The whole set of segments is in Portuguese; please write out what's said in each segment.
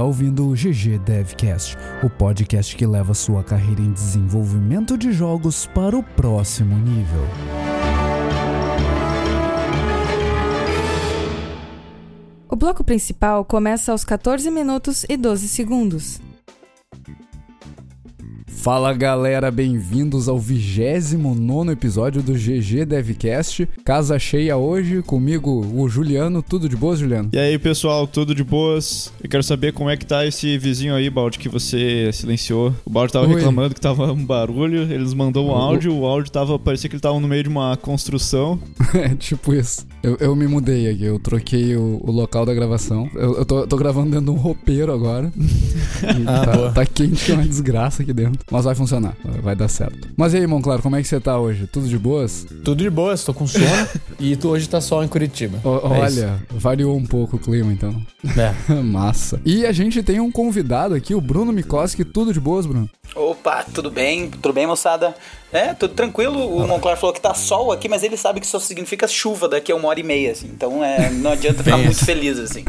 Está ouvindo o GG Devcast, o podcast que leva sua carreira em desenvolvimento de jogos para o próximo nível. O bloco principal começa aos 14 minutos e 12 segundos. Fala galera, bem-vindos ao 29 episódio do GG Devcast. Casa cheia hoje, comigo o Juliano. Tudo de boas, Juliano? E aí, pessoal, tudo de boas? Eu quero saber como é que tá esse vizinho aí, Balde, que você silenciou. O Balde tava Oi. reclamando que tava um barulho, eles mandou um O- áudio, o áudio tava, parecia que ele tava no meio de uma construção. É tipo isso. Eu, eu me mudei aqui, eu troquei o, o local da gravação. Eu, eu tô, tô gravando dentro de um roupeiro agora. Ah, tá, tá quente que é uma desgraça aqui dentro. Mas vai funcionar, vai dar certo. Mas e aí, Monclaro, como é que você tá hoje? Tudo de boas? Tudo de boa, estou com sono e tu hoje tá sol em Curitiba. O- É isso. olha, variou um pouco o clima então. É. Massa. E a gente tem um convidado aqui, o Bruno Mikoski. Tudo de boas, Bruno? Opa, tudo bem? Tudo bem, moçada? É, tudo tranquilo. O Monclar falou que tá sol aqui, mas ele sabe que isso significa chuva daqui a uma hora e meia, assim. Então é, não adianta ficar muito isso. feliz, assim.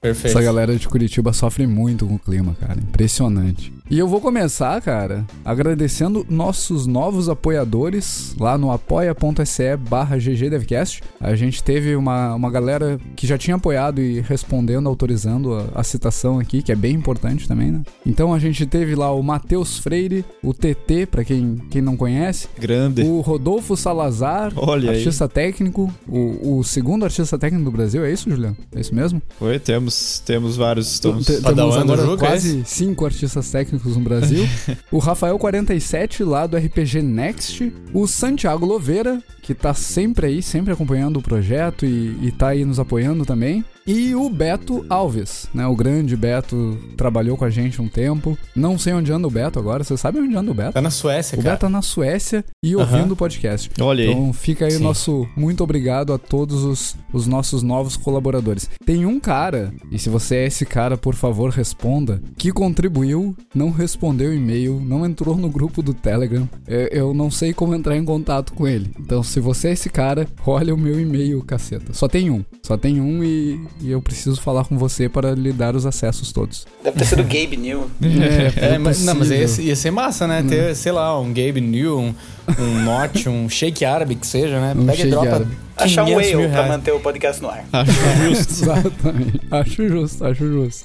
Perfeito. Essa galera de Curitiba sofre muito com o clima, cara. Impressionante. E eu vou começar, cara, agradecendo nossos novos apoiadores lá no apoia.se barra ggdevcast. A gente teve uma, uma galera que já tinha apoiado e respondendo, autorizando a, a citação aqui, que é bem importante também, né? Então a gente teve lá o Matheus Freire, o TT, pra quem, quem não conhece, Grande. o Rodolfo Salazar, Olha aí. artista técnico, o, o segundo artista técnico do Brasil, é isso, Juliano? É isso mesmo? Oi, temos, temos vários. Estamos... Padawan Temos agora Juca, é quase cinco artistas técnicos no Brasil. o Rafael47, lá do RPG Next. O Santiago Loveira, que tá sempre aí, sempre acompanhando o projeto e, e tá aí nos apoiando também. E o Beto Alves, né? O grande Beto trabalhou com a gente um tempo. Não sei onde anda o Beto agora. Você sabe onde anda o Beto? Tá na Suécia, O cara. Beto tá na Suécia e Aham. ouvindo o podcast. Olha aí. Então fica aí o nosso muito obrigado a todos os, os nossos novos colaboradores. Tem um cara, e se você é esse cara, por favor, responda, que contribuiu, não respondeu e-mail, não entrou no grupo do Telegram. Eu, eu não sei como entrar em contato com ele. Então, se você é esse cara, olha o meu e-mail, caceta. Só tem um. Só tem um e, e eu preciso falar com você para lhe dar os acessos todos. Deve ter sido Gabe New. É, mas, não, mas ia, ia ser massa, né? Hum. Ter, sei lá, um Gabe New, um, um Notch, um shake árabe que seja, né? Um Pega e dropa árabe. Achar um 500 whale pra manter o podcast no ar. Acho justo. Exatamente. Acho justo, acho justo.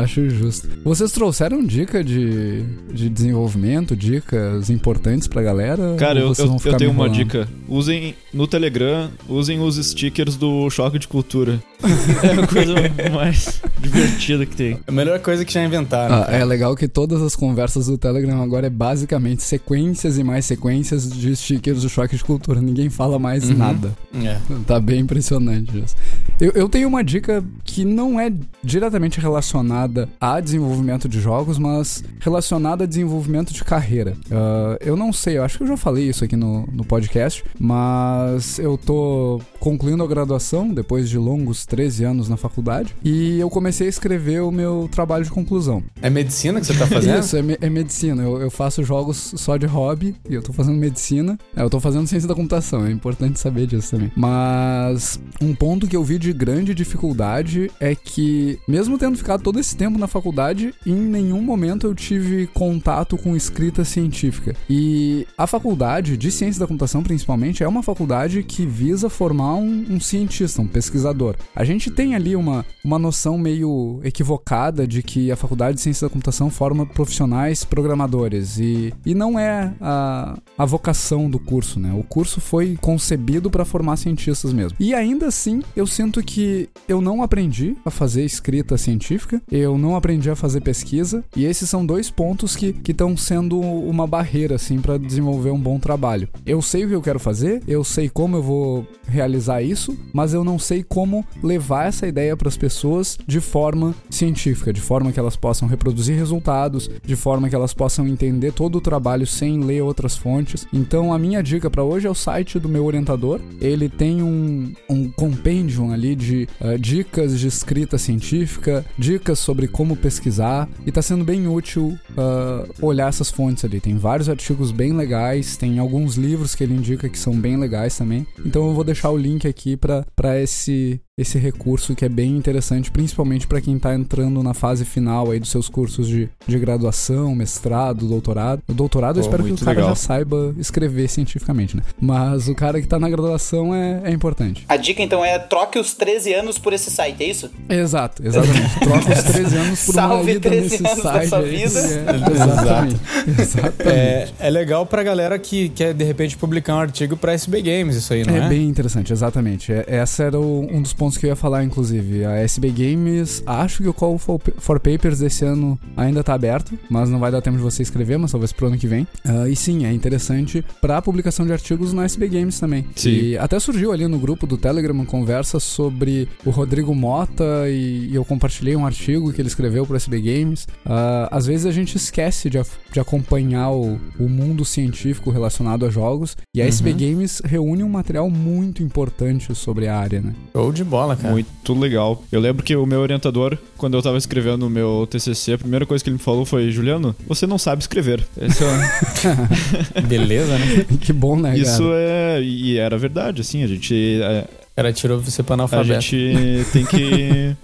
Acho justo. Vocês trouxeram dica de, de desenvolvimento, dicas importantes pra galera? Cara, eu, eu, eu tenho uma dica. Usem no Telegram, usem os stickers do Choque de Cultura. é a coisa mais divertida que tem. A melhor coisa que já inventaram. Ah, é legal que todas as conversas do Telegram agora é basicamente sequências e mais sequências de stickers do choque de cultura. Ninguém fala mais Uhum. nada. É. Tá bem impressionante isso. Eu, eu tenho uma dica que não é diretamente relacionada a desenvolvimento de jogos, mas relacionada a desenvolvimento de carreira. Ah, eu não sei, eu acho que eu já falei isso aqui no, no podcast, mas eu tô concluindo a graduação depois de longos 13 anos na faculdade e eu comecei a escrever o meu trabalho de conclusão. É medicina que você tá fazendo? Isso, é, me- é medicina. Eu, eu faço jogos só de hobby e eu tô fazendo medicina. É, eu tô fazendo ciência da computação, é importante saber disso também. Mas um ponto que eu vi de grande dificuldade é que, mesmo tendo ficado todo esse tempo na faculdade, em nenhum momento eu tive contato com escrita científica. E a faculdade de ciência da computação, principalmente, é uma faculdade que visa formar um, um cientista, um pesquisador. A gente tem ali uma, uma noção meio equivocada de que a faculdade de ciência da computação forma profissionais programadores e, e não é a, a vocação do curso, né? O curso foi concebido para formar cientistas mesmo. E ainda assim, eu sinto que eu não aprendi a fazer escrita científica, eu não aprendi a fazer pesquisa, e esses são dois pontos que estão sendo uma barreira, assim, para desenvolver um bom trabalho. Eu sei o que eu quero fazer, eu sei como eu vou realizar isso, mas eu não sei como levar essa ideia para as pessoas de forma científica, de forma que elas possam reproduzir resultados, de forma que elas possam entender todo o trabalho sem ler outras fontes. Então, a minha dica para hoje é o site do meu orientador. Ele tem um, um compendium ali de ah, dicas de escrita científica, dicas sobre como pesquisar, e tá sendo bem útil ah, olhar essas fontes ali. Tem vários artigos bem legais, tem alguns livros que ele indica que são bem legais também. Então eu vou deixar o link aqui para esse esse recurso que é bem interessante, principalmente para quem tá entrando na fase final aí dos seus cursos de, de graduação, mestrado, doutorado. O doutorado eu espero que o cara legal. já saiba escrever cientificamente, né? Mas o cara que tá na graduação é, é importante. A dica então é troque os 13 anos por esse site, é isso? Exato, exatamente. Troca os 13 anos por uma Salve ida 13 nesse anos da site sua aí. vida. É, exatamente. exatamente. É, é legal pra galera que quer, de repente, publicar um artigo pra SB Games, isso aí, não é? É bem interessante, exatamente. É, essa era o- um dos pontos que eu ia falar, inclusive. A SB Games, acho que o Call for, for Papers desse ano ainda tá aberto, mas não vai dar tempo de você escrever, mas talvez pro ano que vem. Ah, e sim, é interessante pra publicação de artigos na SB Games também. Sim. E até surgiu ali no grupo do Telegram uma conversa sobre o Rodrigo Mota e, e eu compartilhei um artigo que ele escreveu pro SB Games. Ah, às vezes a gente esquece de, de acompanhar o, o mundo científico relacionado a jogos e a SB Games reúne um material muito importante sobre a área, né? Show de bola, cara. Muito legal. Eu lembro que o meu orientador, quando eu tava escrevendo o meu TCC, a primeira coisa que ele me falou foi: Juliano, você não sabe escrever. Esse é- Beleza, né? que bom, né, Isso cara? é. E era verdade, assim. A gente. é, cara tirou você pra A analfabeto. gente tem que.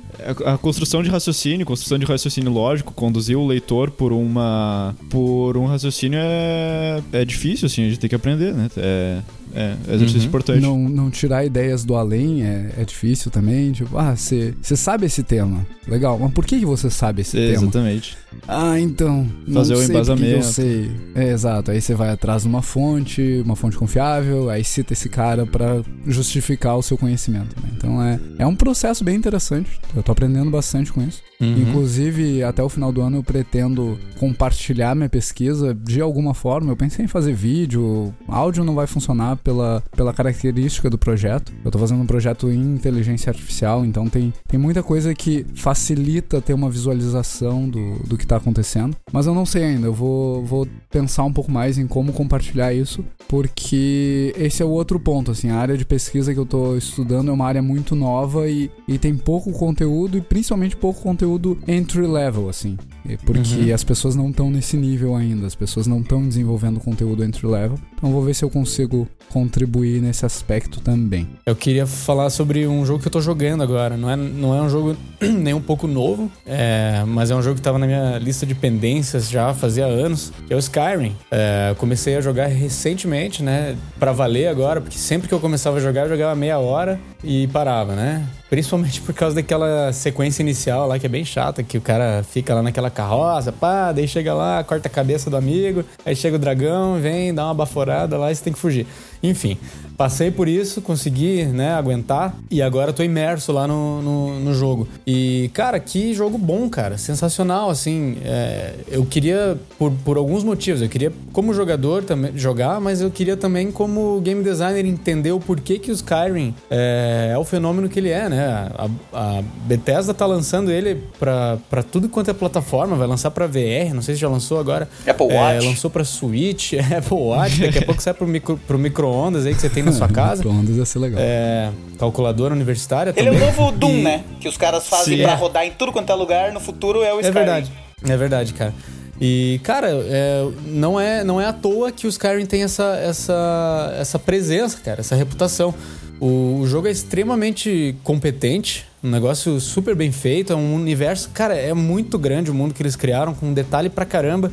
A a construção de raciocínio, construção de raciocínio lógico, conduzir o leitor por uma. por um raciocínio é. é difícil, assim, a gente tem que aprender, né? É, é exercício Uhum. importante. Não, não tirar ideias do além é, é difícil também. Tipo, ah, você sabe esse tema. Legal, mas por que, que você sabe esse tema? Exatamente. Ah, então. não Fazer o que Eu embasamento. sei. É, exato. Aí você vai atrás de uma fonte, uma fonte confiável, aí cita esse cara pra justificar o seu conhecimento. né? Então é, é um processo bem interessante. Eu tô aprendendo bastante com isso. Uhum. Inclusive, até o final do ano eu pretendo compartilhar minha pesquisa de alguma forma. Eu pensei em fazer vídeo, áudio não vai funcionar pela, pela característica do projeto. Eu tô fazendo um projeto em inteligência artificial, então tem, tem muita coisa que facilita ter uma visualização do, do que tá acontecendo. Mas eu não sei ainda, eu vou, vou pensar um pouco mais em como compartilhar isso, porque esse é o outro ponto, assim, a área de pesquisa que eu tô estudando é uma área muito nova e, e tem pouco conteúdo e principalmente pouco conteúdo entry level, assim. E Porque as pessoas não estão nesse nível ainda, as pessoas não estão desenvolvendo conteúdo entry level. Então vou ver se eu consigo contribuir nesse aspecto também. Eu queria falar sobre um jogo que eu tô jogando agora. Não é, não é um jogo nem um pouco novo, é, mas é um jogo que tava na minha lista de pendências já fazia anos, que é o Skyrim. É, comecei a jogar recentemente, né? Pra valer agora, porque sempre que eu começava a jogar, eu jogava meia hora e parava, né? Principalmente por causa daquela sequência inicial lá que é bem chata, que o cara fica lá naquela carroça, pá, daí chega lá, corta a cabeça do amigo, aí chega o dragão, vem, dá uma baforada lá e você tem que fugir. Enfim, passei por isso, consegui, né, aguentar e agora tô imerso lá no, no, no jogo. E, cara, que jogo bom, cara, sensacional, assim. é, eu queria, por, por alguns motivos, eu queria como jogador também jogar, mas eu queria também como game designer entender o porquê que o Skyrim é, é o fenômeno que ele é, né? A, a Bethesda tá lançando ele pra, pra tudo quanto é plataforma, vai lançar pra VR, não sei se já lançou agora. Apple É, Watch. lançou pra Switch, Apple Watch, daqui a pouco sai pro, micro, pro micro-ondas aí que você tem na sua casa. Micro-ondas ia ser legal. É, calculadora universitária Ele é o também. novo Doom, E- né? Que os caras fazem Sim. pra É. rodar em tudo quanto é lugar, no futuro é o Skyrim. É verdade. É verdade, cara. E, cara, é, não, é, não é à toa que o Skyrim tem essa, essa, essa presença, cara, essa reputação. O, o jogo é extremamente competente, um negócio super bem feito, é um universo. Cara, é muito grande o mundo que eles criaram, com detalhe pra caramba.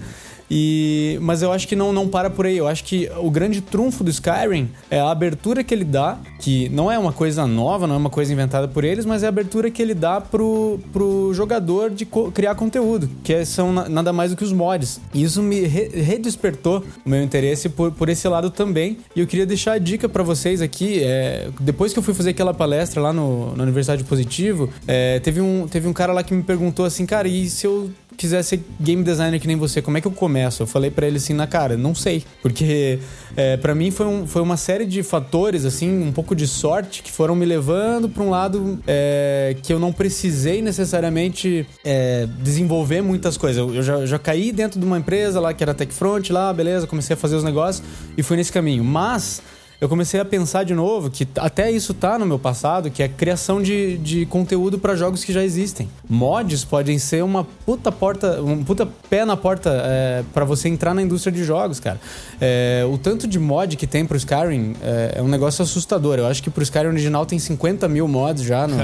E, mas eu acho que não, não para por aí. Eu acho que o grande trunfo do Skyrim é a abertura que ele dá, que não é uma coisa nova, não é uma coisa inventada por eles, mas é a abertura que ele dá pro, pro jogador de co- criar conteúdo, que é- são na- nada mais do que os mods. E isso me re- redespertou o meu interesse por, por esse lado também. E eu queria deixar a dica pra vocês aqui. é, depois que eu fui fazer aquela palestra lá no, na Universidade Positivo, é, teve, um, teve um cara lá que me perguntou assim, cara, e se eu quiser ser game designer que nem você, como é que eu começo? Eu falei pra ele assim na cara, não sei. Porque é, para mim foi, um, foi uma série de fatores, assim, um pouco de sorte que foram me levando pra um lado é, que eu não precisei necessariamente é, desenvolver muitas coisas. Eu, eu já, já caí dentro de uma empresa lá que era TechFront, lá, beleza, comecei a fazer os negócios e fui nesse caminho. Mas eu comecei a pensar de novo que até isso tá no meu passado, que é criação de, de conteúdo para jogos que já existem. Mods podem ser uma puta porta, um puta pé na porta é, para você entrar na indústria de jogos, cara. É, o tanto de mod que tem pro Skyrim é, é, um negócio assustador. Eu acho que pro Skyrim original tem 50 mil mods já no,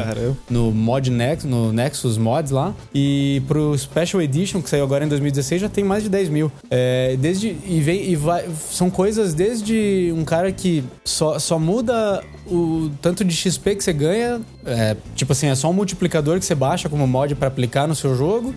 no mod Nex, no Nexus Mods lá. E pro Special Edition, que saiu agora em 2016, já tem mais de 10 mil. Desde, e vem, e vai, são coisas desde um cara que só, só muda o tanto de XP que você ganha. É, tipo assim, é só um multiplicador que você baixa como mod para aplicar no seu jogo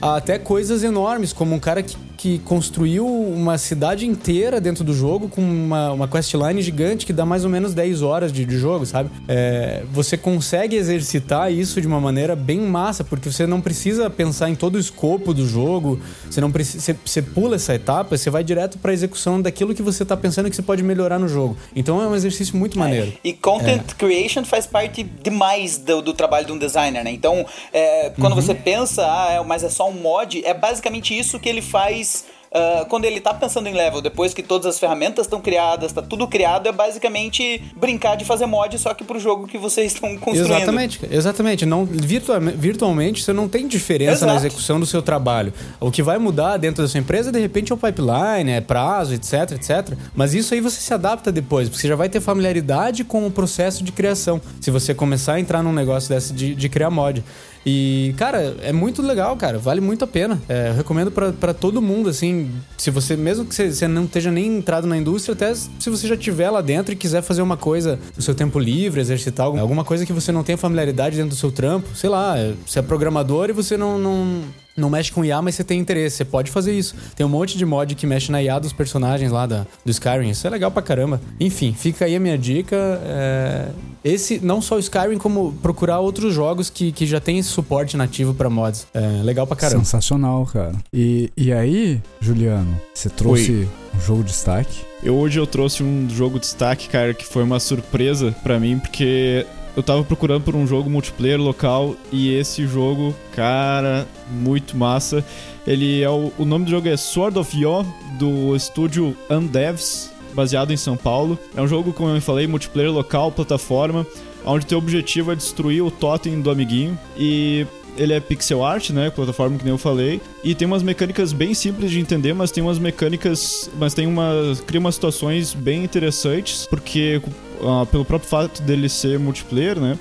até coisas enormes, como um cara que, que construiu uma cidade inteira dentro do jogo com uma, uma questline gigante que dá mais ou menos 10 horas de, de jogo, sabe? É, você consegue exercitar isso de uma maneira bem massa, porque você não precisa pensar em todo o escopo do jogo, você não precisa. Você, você pula essa etapa, você vai direto para execução daquilo que você tá pensando que você pode melhorar no jogo. Então é um exercício muito é, maneiro. E content é. creation faz parte demais do, do, trabalho de um designer, né? Então, é, quando uhum. você pensa, ah, é, mas é só um mod, é basicamente isso que ele faz Uh, quando ele tá pensando em level, depois que todas as ferramentas estão criadas, tá tudo criado, é basicamente brincar de fazer mod, só que pro jogo que vocês estão construindo. Exatamente, exatamente. Não, virtual, virtualmente você não tem diferença Exato. na execução do seu trabalho. O que vai mudar dentro da sua empresa, de repente, é o pipeline, é prazo, etc, etc. Mas isso aí você se adapta depois, porque você já vai ter familiaridade com o processo de criação. Se você começar a entrar num negócio desse de, de criar mod. E, cara, é muito legal, cara. Vale muito a pena. É, eu recomendo para todo mundo, assim. Se você, mesmo que você, não esteja nem entrado na indústria, até se você já estiver lá dentro e quiser fazer uma coisa no seu tempo livre, exercitar alguma, coisa que você não tenha familiaridade dentro do seu trampo, sei lá, você é programador e você não, não não mexe com IA, mas você tem interesse, você pode fazer isso. Tem um monte de mod que mexe na IA dos personagens lá da, do Skyrim, isso é legal pra caramba. Enfim, fica aí a minha dica. É... Esse, não só o Skyrim, como procurar outros jogos que, que já tem esse suporte nativo para mods. É legal pra caramba. Sensacional, cara. E, e aí, Juliano, você trouxe Oi. um jogo de destaque? Eu, hoje eu trouxe um jogo de destaque, cara, que foi uma surpresa para mim, porque eu tava procurando por um jogo multiplayer local e esse jogo, cara, muito massa. Ele é o, o nome do jogo é Sword of Yo do estúdio Undevs, baseado em São Paulo. É um jogo, como eu falei, multiplayer local, plataforma, onde teu objetivo é destruir o totem do amiguinho e ele é pixel art, né? Plataforma que nem eu falei. E tem umas mecânicas bem simples de entender, mas tem umas mecânicas. Mas tem uma. Cria umas situações bem interessantes, porque uh, pelo próprio fato dele ser multiplayer, né?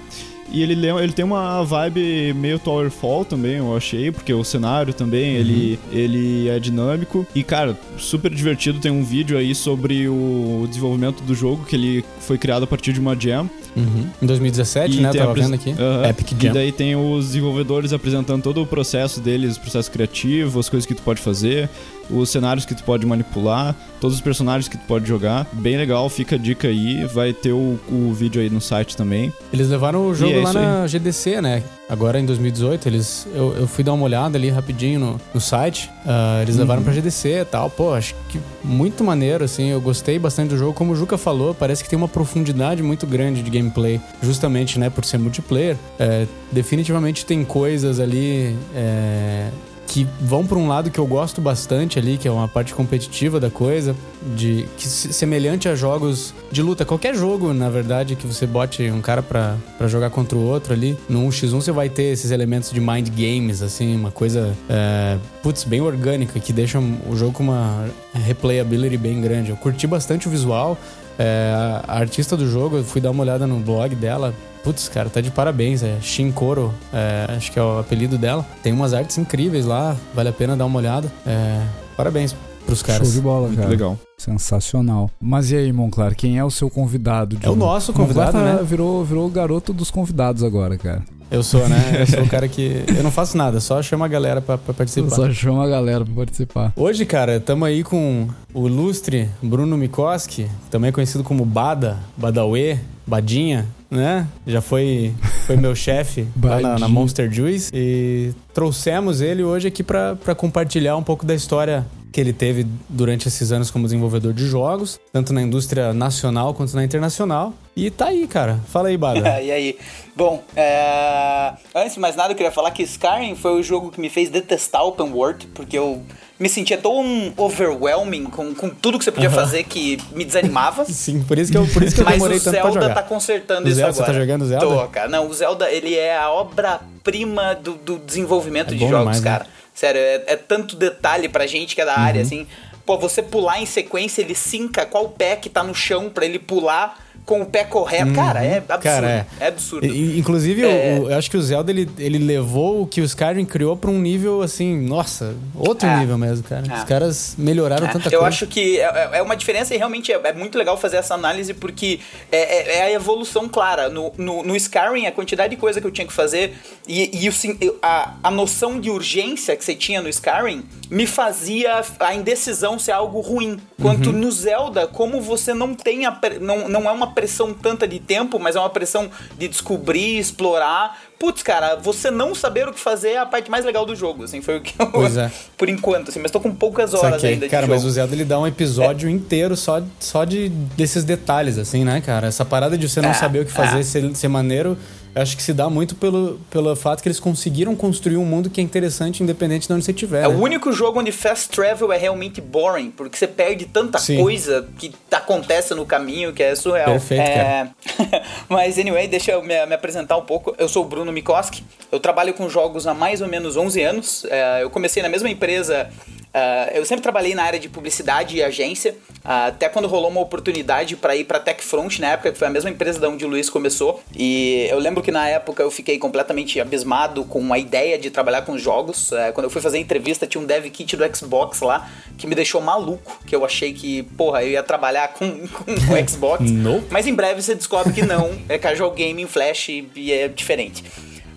E ele, ele tem uma vibe meio Towerfall também, eu achei, porque o cenário também, uhum. ele, ele é dinâmico. E, cara, super divertido. Tem um vídeo aí sobre o desenvolvimento do jogo, que ele foi criado a partir de uma jam. Uhum. Em 2017, e né? Eu tava vendo aqui. Uhum. Epic Jam. E daí tem os desenvolvedores apresentando todo o processo deles, processo criativo, as coisas que tu pode fazer os cenários que tu pode manipular, todos os personagens que tu pode jogar. Bem legal, fica a dica aí. Vai ter o, o vídeo aí no site também. Eles levaram o jogo é lá na aí. GDC, né? Agora em 2018, eles, eu, eu fui dar uma olhada ali rapidinho no, no site. Uh, eles uhum. levaram pra GDC e tal. Pô, acho que muito maneiro, assim. Eu gostei bastante do jogo. Como o Juca falou, parece que tem uma profundidade muito grande de gameplay. Justamente, né, por ser multiplayer. É, definitivamente tem coisas ali. É, que vão para um lado que eu gosto bastante ali, que é uma parte competitiva da coisa, de que semelhante a jogos de luta, qualquer jogo, na verdade, que você bote um cara para jogar contra o outro ali, no 1x1 você vai ter esses elementos de mind games, assim, uma coisa, é, putz, bem orgânica, que deixa o jogo com uma replayability bem grande. Eu curti bastante o visual, é, a artista do jogo, eu fui dar uma olhada no blog dela, Putz, cara, tá de parabéns. É Shinkoro, é, acho que é o apelido dela. Tem umas artes incríveis lá, vale a pena dar uma olhada. É, parabéns pros caras. Show de bola, Muito cara. legal. Sensacional. Mas e aí, Monclar, quem é o seu convidado? De... É o nosso convidado, tá, né? Virou, virou o garoto dos convidados agora, cara. Eu sou, né? Eu sou o cara que. Eu não faço nada, só chamo a galera pra, pra participar. Só chama a galera pra participar. Hoje, cara, tamo aí com o ilustre Bruno Mikoski, também conhecido como Bada, Badawe, Badinha, né? Já foi, foi meu chefe lá na, na, Monster Juice. E trouxemos ele hoje aqui para compartilhar um pouco da história que ele teve durante esses anos como desenvolvedor de jogos, tanto na indústria nacional quanto na internacional. E tá aí, cara. Fala aí, Bada. e aí? Bom, é... antes de mais nada, eu queria falar que Skyrim foi o jogo que me fez detestar Open World, porque eu me sentia tão overwhelming com, com tudo que você podia fazer que me desanimava. Sim, por isso que eu, por isso que eu Mas demorei o tanto pra Zelda jogar. tá consertando O isso Zelda, agora. você tá jogando o Zelda? Tô, cara. Não, o Zelda, ele é a obra-prima do, do desenvolvimento É de jogos, demais, né? Sério, é, é tanto detalhe pra gente que é da Uhum. área, assim. Pô, você pular em sequência, ele sinca qual pé que tá no chão pra ele pular com o pé correto. Cara, é absurdo. Uhum. Cara, é. é. absurdo. Inclusive, É. o- eu acho que o Zelda ele, ele levou o que o Skyrim criou pra um nível assim, nossa, outro É. nível mesmo, cara. É. Os caras melhoraram É, tanta eu coisa. acho que é, é uma diferença e realmente é, muito legal fazer essa análise porque é, a evolução clara. No, no, no Skyrim, a quantidade de coisa que eu tinha que fazer e, e o eu- a, a noção de urgência que você tinha no Skyrim me fazia a indecisão ser algo ruim. Quanto Uhum. no Zelda, como você não tem a, não, não é uma pressão tanta de tempo, mas é uma pressão de descobrir, explorar. Putz, cara, você não saber o que fazer é a parte mais legal do jogo, assim, foi o que eu... Pois é. Por enquanto, assim, mas tô com poucas horas Saquei. ainda de Cara, jogo. mas o Zelda ele dá um episódio inteiro só, só de desses detalhes, assim, né, cara? Essa parada de você não É, saber o que fazer, é. ser, ser maneiro, eu acho que se dá muito pelo, pelo fato que eles conseguiram construir um mundo que é interessante, independente de onde você estiver. É né? o único jogo onde fast travel é realmente boring, porque você perde tanta Sim. coisa que acontece no caminho que é surreal. Perfeito, é... Mas, anyway, deixa eu me, me apresentar um pouco. Eu sou o Bruno Mikoski, eu trabalho com jogos há mais ou menos 11 anos. É, eu comecei na mesma empresa. é, eu sempre trabalhei na área de publicidade e agência, até quando rolou uma oportunidade para ir para TechFront na época, que foi a mesma empresa da onde o Luiz começou. E eu lembro que na época eu fiquei completamente abismado com a ideia de trabalhar com jogos. É, quando eu fui fazer a entrevista, tinha um dev kit do Xbox lá que me deixou maluco, que eu achei que, porra, eu ia trabalhar com, com o Xbox. Nope. Mas em breve você descobre que não, é casual game em Flash e é diferente.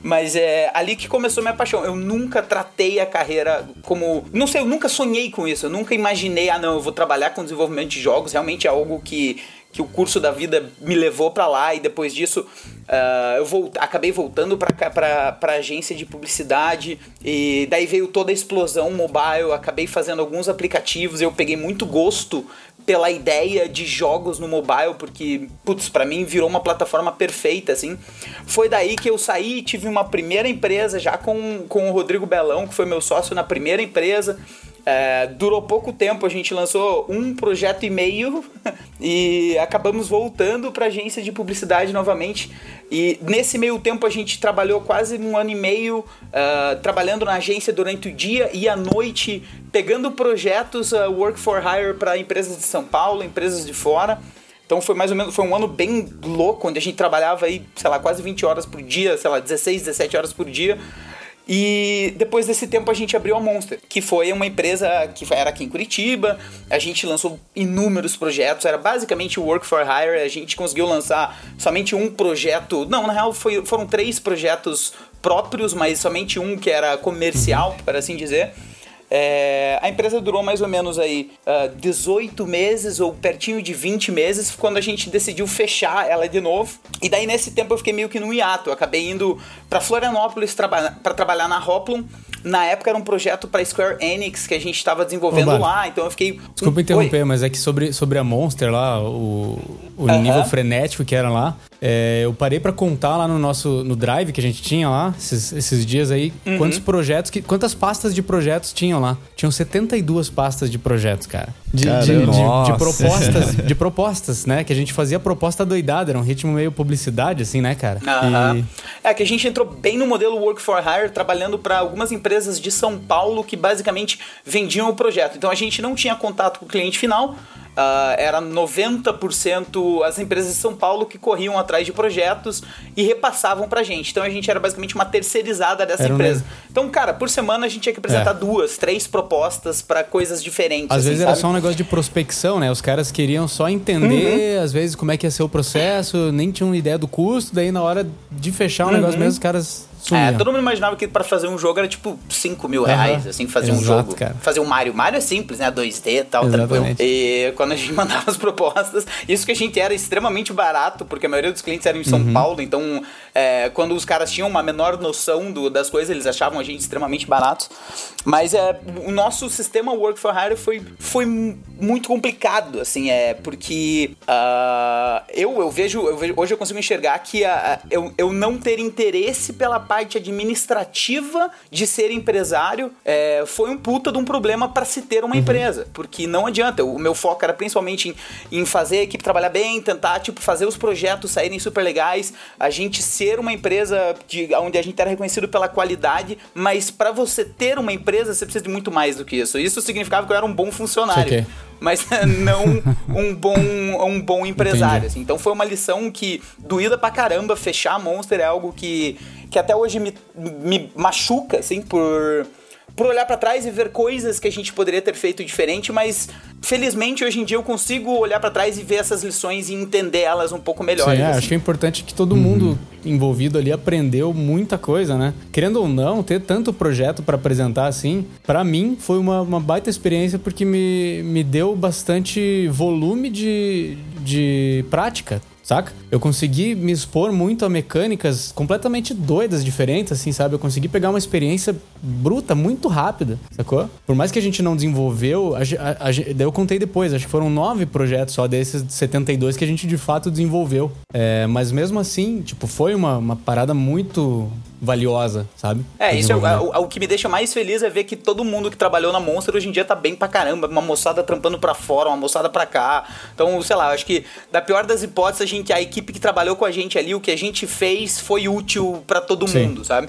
Mas é ali que começou minha paixão. Eu nunca tratei a carreira como. Não sei, eu nunca sonhei com isso. Eu nunca imaginei, ah, não, eu vou trabalhar com desenvolvimento de jogos. Realmente é algo que, que o curso da vida me levou pra lá. E depois disso, ah, eu volt, acabei voltando pra agência de publicidade. E daí veio toda a explosão mobile. Acabei fazendo alguns aplicativos. Eu peguei muito gosto pela ideia de jogos no mobile, porque, putz, pra mim virou uma plataforma perfeita, assim. Foi daí que eu saí e tive uma primeira empresa já com, com o Rodrigo Belão, que foi meu sócio na primeira empresa. É, durou pouco tempo, a gente lançou um projeto e meio e acabamos voltando pra agência de publicidade novamente. E nesse meio tempo a gente trabalhou quase um ano e meio ah, trabalhando na agência durante o dia e à noite, pegando projetos ah, work for hire para empresas de São Paulo, empresas de fora. Então foi mais ou menos, foi um ano bem louco, onde a gente trabalhava aí, sei lá, quase 20 horas por dia, sei lá, 16, 17 horas por dia. E depois desse tempo a gente abriu a Monster, que foi uma empresa que era aqui em Curitiba. A gente lançou inúmeros projetos, era basicamente Work for Hire. A gente conseguiu lançar somente um projeto. Não, na real foi- foram três projetos próprios, mas somente um que era comercial, para assim dizer. É, a empresa durou mais ou menos aí ah, 18 meses ou pertinho de 20 meses quando a gente decidiu fechar ela de novo. E daí nesse tempo eu fiquei meio que num hiato. Eu acabei indo para Florianópolis traba para trabalhar na Hoplon. Na época era um projeto para Square Enix que a gente estava desenvolvendo Bárbara, lá, então eu fiquei Desculpa Oi. interromper, mas é que sobre, sobre a Monster lá, o, o Aham. nível frenético que era lá, é, eu parei pra contar lá no nosso no drive que a gente tinha lá, esses, esses dias aí, Uhum. quantos projetos, que, quantas pastas de projetos tinham lá. Tinham 72 pastas de projetos, cara. De, de, Caramba. de- de Nossa. propostas, de propostas, né? Que a gente fazia proposta doidada, era um ritmo meio publicidade, assim, né, cara? Aham. E- É que a gente entrou bem no modelo Work for Hire, trabalhando para algumas empresas de São Paulo que basicamente vendiam o projeto. Então a gente não tinha contato com o cliente final. Ah, era 90% as empresas de São Paulo que corriam atrás de projetos e repassavam pra gente. Então a gente era basicamente uma terceirizada dessa Era um empresa. mesmo. Então, cara, por semana a gente tinha que apresentar É. duas, três propostas para coisas diferentes. Às assim, vezes era sabe? só um negócio de prospecção, né? Os caras queriam só entender, Uhum. às vezes, como é que ia ser o processo, nem tinham ideia do custo, daí na hora de fechar o negócio mesmo, os caras sumiam. Uhum. É, todo mundo imaginava que pra fazer um jogo era tipo 5 mil reais, assim, fazer um Exato, jogo. cara. Fazer um Mario. Mario é simples, né? 2D e tal, tranquilo. Exatamente. E quando a gente mandava as propostas, isso que a gente era extremamente barato, porque a maioria dos clientes eram em São Uhum. Paulo, então é, quando os caras tinham uma menor noção do- das coisas, eles achavam a gente extremamente baratos. Mas é, o nosso sistema Work for Hire foi, foi mu- muito complicado, assim, é porque ah, eu, eu, vejo, eu vejo- hoje eu consigo enxergar que a- a- eu, eu não ter interesse pela parte administrativa de ser empresário é, foi um puta de um problema para se ter uma empresa. Porque não adianta. O meu foco era principalmente em, em fazer a equipe trabalhar bem, tentar, tipo, fazer os projetos saírem super legais, a gente ser uma empresa de, onde a gente era reconhecido pela qualidade, mas para você ter uma empresa, você precisa de muito mais do que isso. Isso significava que eu era um bom funcionário. Ok. Mas não um bom, um bom empresário. assim. Então foi uma lição que doída pra caramba. Fechar a Monster é algo que, que até hoje me, me machuca, assim, por, por olhar pra trás e ver coisas que a gente poderia ter feito diferente, mas felizmente hoje em dia eu consigo olhar pra trás e ver essas lições e entender elas um pouco melhor. Sim, é, assim. acho que é importante que todo mundo envolvido ali aprendeu muita coisa, né? Querendo ou não, ter tanto projeto pra apresentar assim, pra mim foi uma, uma baita experiência porque me, me deu bastante volume de, de prática. Saca? Eu consegui me expor muito a mecânicas completamente doidas, diferentes, assim, sabe? Eu consegui pegar uma experiência bruta, muito rápida, sacou? Por mais que a gente não desenvolveu, a, a, a, daí eu contei depois, acho que foram nove projetos só desses 72 que a gente de fato desenvolveu. É, mas mesmo assim, tipo, foi uma, uma parada muito valiosa, sabe? É, isso é, desenvolvimento. o, o que me deixa mais feliz é ver que todo mundo que trabalhou na Monster hoje em dia tá bem pra caramba. Uma moçada trampando pra fora, uma moçada pra cá. Então, sei lá, acho que da pior das hipóteses, a, gente, a equipe que trabalhou com a gente ali, o que a gente fez foi útil pra todo Sim. mundo, sabe?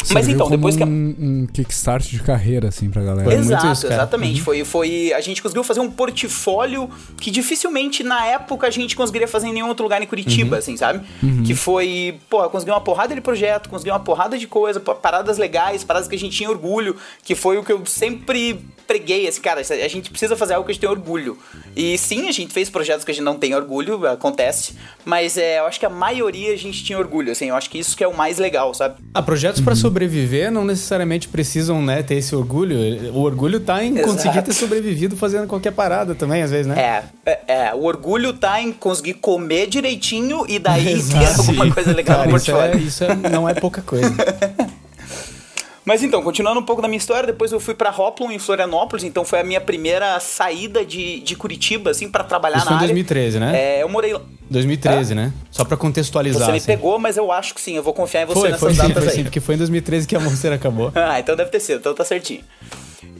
Mas Serviu então, como depois que a um, um kickstart de carreira, assim, pra galera. Exato, isso, cara. exatamente. Foi, foi. A gente conseguiu fazer um portfólio que dificilmente na época a gente conseguiria fazer em nenhum outro lugar em Curitiba, assim, sabe? Que foi, porra, conseguiu uma porrada de projeto, conseguiu uma porrada de coisa, paradas legais, paradas que a gente tinha orgulho, que foi o que eu sempre preguei, assim, cara, a gente precisa fazer algo que a gente tem orgulho. E sim, a gente fez projetos que a gente não tem orgulho, acontece, mas é, eu acho que a maioria a gente tinha orgulho, assim, eu acho que isso que é o mais legal, sabe? Ah, projetos pra sobreviver não necessariamente precisam, né, ter esse orgulho. O orgulho tá em Exato. conseguir ter sobrevivido fazendo qualquer parada também, às vezes, né? É, é, é, o orgulho tá em conseguir comer direitinho e daí ter Exato. alguma coisa legal Cara, no isso, é, isso é- não é pouca coisa. Mas então, continuando um pouco da minha história, depois eu fui pra Hoplon em Florianópolis, então foi a minha primeira saída de, de Curitiba, assim, pra trabalhar Isso na foi em área. 2013, né? É, eu morei. 2013, né? Só pra contextualizar. Você me assim. pegou, mas eu acho que sim, eu vou confiar em você Foi, nessas foi sim, datas foi aí. sim, porque foi em 2013 que a Monster acabou. Ah, então deve ter sido, então tá certinho.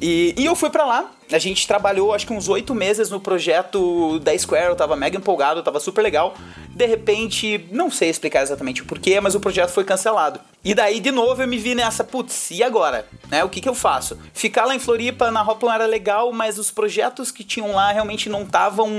E, e eu fui pra lá, a gente trabalhou acho que uns oito meses no projeto da Square, eu tava mega empolgado, tava super legal. De repente, não sei explicar exatamente o porquê, mas o projeto foi cancelado. E daí, de novo, eu me vi nessa, putz, e agora? Né, o que que eu faço? Ficar lá em Floripa, na Hoplon era legal, mas os projetos que tinham lá realmente não estavam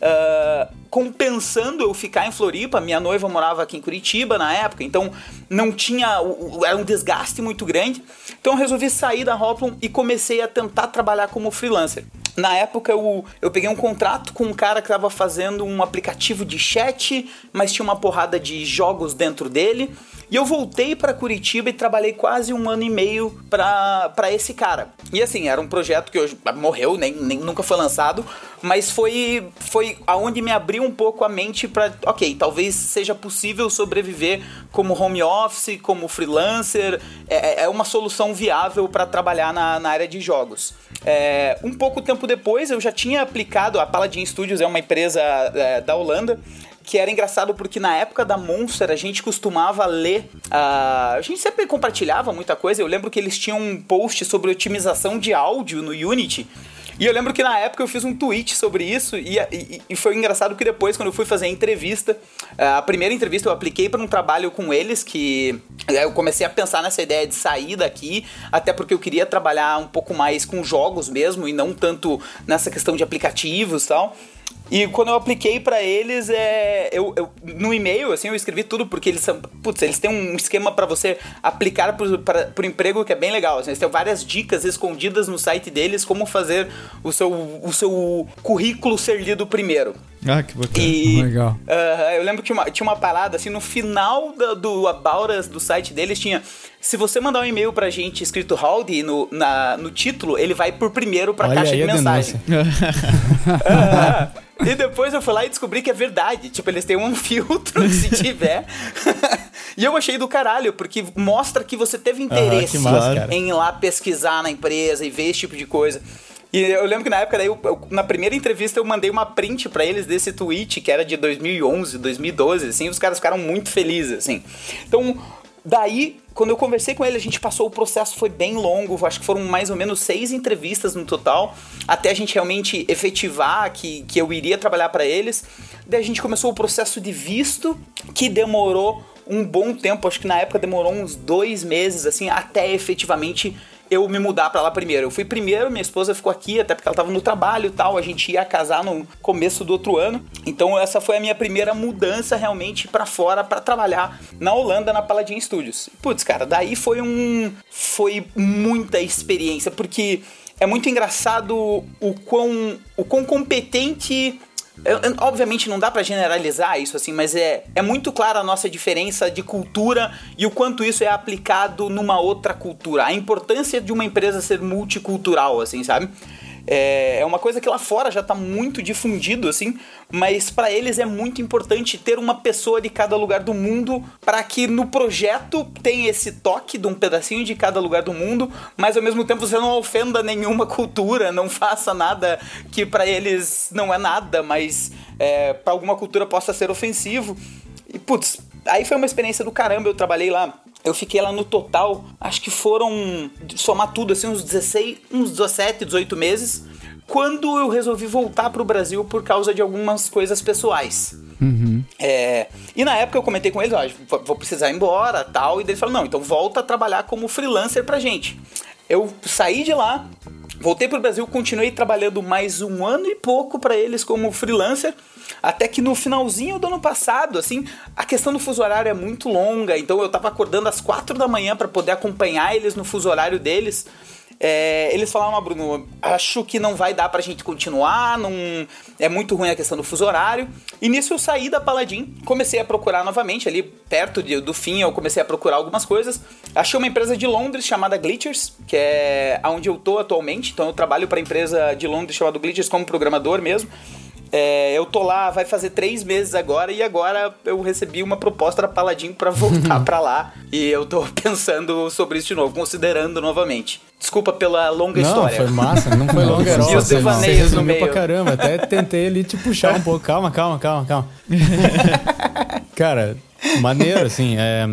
ah, compensando eu ficar em Floripa. Minha noiva morava aqui em Curitiba na época, então não tinha. Era um desgaste muito grande. Então eu resolvi sair da Hoplon e comecei a tentar trabalhar como freelancer. Na época eu, eu peguei um contrato com um cara que estava fazendo um aplicativo de chat, mas tinha uma porrada de jogos dentro dele. E eu voltei para Curitiba e trabalhei quase um ano e meio para esse cara. E assim, era um projeto que hoje morreu, nem, nem nunca foi lançado, mas foi foi aonde me abriu um pouco a mente para, ok, talvez seja possível sobreviver como home office, como freelancer. É, é uma solução viável para trabalhar na, na área de jogos. É, um pouco tempo depois, eu já tinha aplicado. A Paladin Studios é uma empresa é, da Holanda que era engraçado porque na época da Monster a gente costumava ler. ah, a gente sempre compartilhava muita coisa. Eu lembro que eles tinham um post sobre otimização de áudio no Unity. E eu lembro que na época eu fiz um tweet sobre isso e, e- e foi engraçado que depois, quando eu fui fazer a entrevista, a primeira entrevista eu apliquei para um trabalho com eles que eh, eu comecei a pensar nessa ideia de sair daqui, até porque eu queria trabalhar um pouco mais com jogos mesmo e não tanto nessa questão de aplicativos e tal. E quando eu apliquei pra eles, é, eu, eu- no e-mail, assim, eu escrevi tudo porque eles são, putz, eles têm um esquema pra você aplicar pro, pra, pro emprego que é bem legal. Assim, eles têm várias dicas escondidas no site deles como fazer o seu, o seu currículo ser lido primeiro. Ah, que bacana. E Legal. Aham, eu lembro que uma- tinha uma parada assim, no final da- do About Us, do site deles, tinha. Se você mandar um e-mail pra gente escrito Howdy no, na, no título, ele vai por primeiro pra Olha caixa aí de a mensagem. denúncia. Aham. E depois eu fui lá e descobri que é verdade. Tipo, eles têm um filtro se tiver. e eu achei do caralho, porque mostra que você teve interesse que massa, em ir lá pesquisar na empresa e ver esse tipo de coisa. E eu lembro que na época, daí, eu- eu- na primeira entrevista, eu mandei uma print pra eles desse tweet, que era de 2011, 2012, assim, os caras ficaram muito felizes, assim. Então, daí quando eu conversei com ele, a gente passou o processo, foi bem longo, acho que foram mais ou menos seis entrevistas no total, até a gente realmente efetivar que, que eu iria trabalhar para eles. Daí a gente começou o processo de visto, que demorou um bom tempo, acho que na época demorou uns dois meses, assim, até efetivamente eu me mudar para lá primeiro. Eu fui primeiro, minha esposa ficou aqui, até porque ela tava no trabalho e tal. A gente ia casar no começo do outro ano. Então essa foi a minha primeira mudança realmente para fora para trabalhar na Holanda na Paladin Studios. Putz, cara, daí foi um foi muita experiência, porque é muito engraçado o quão o quão competente eu, eu, obviamente não dá para generalizar isso assim, mas é, é muito clara a nossa diferença de cultura e o quanto isso é aplicado numa outra cultura. A importância de uma empresa ser multicultural, assim, sabe? É, é uma coisa que lá fora já está muito difundido, assim, mas para eles é muito importante ter uma pessoa de cada lugar do mundo para que no projeto tenha esse toque de um pedacinho de cada lugar do mundo, mas ao mesmo tempo você não ofenda nenhuma cultura, não faça nada que para eles não é nada, mas é, para alguma cultura possa ser ofensivo. E putz, aí foi uma experiência do caramba, eu trabalhei lá eu fiquei lá no total, acho que foram, somar tudo, assim, uns 16, uns 17, 18 meses, quando eu resolvi voltar pro Brasil por causa de algumas coisas pessoais. Uhum. É, e na época eu comentei com eles, ó, vou precisar ir embora tal, e eles falaram, não, então volta a trabalhar como freelancer pra gente. Eu saí de lá, voltei pro Brasil, continuei trabalhando mais um ano e pouco para eles como freelancer, até que no finalzinho do ano passado, assim, a questão do fuso horário é muito longa, então eu tava acordando às quatro da manhã para poder acompanhar eles no fuso horário deles. É, eles falaram, ah, Bruno, acho que não vai dar pra gente continuar, não é muito ruim a questão do fuso horário. E nisso eu saí da Paladin, comecei a procurar novamente, ali perto de, do fim eu comecei a procurar algumas coisas. Achei uma empresa de Londres chamada Glitchers, que é onde eu tô atualmente, então eu trabalho para empresa de Londres chamada Glitchers como programador mesmo. É, eu tô lá, vai fazer três meses agora, e agora eu recebi uma proposta da Paladin para voltar para lá. E eu tô pensando sobre isso de novo, considerando novamente. Desculpa pela longa não, história. Não, foi massa, não foi longa E os devaneios no meio. pra caramba, até tentei ali te puxar um pouco. Calma, calma, calma, calma. Cara, maneiro, assim, é...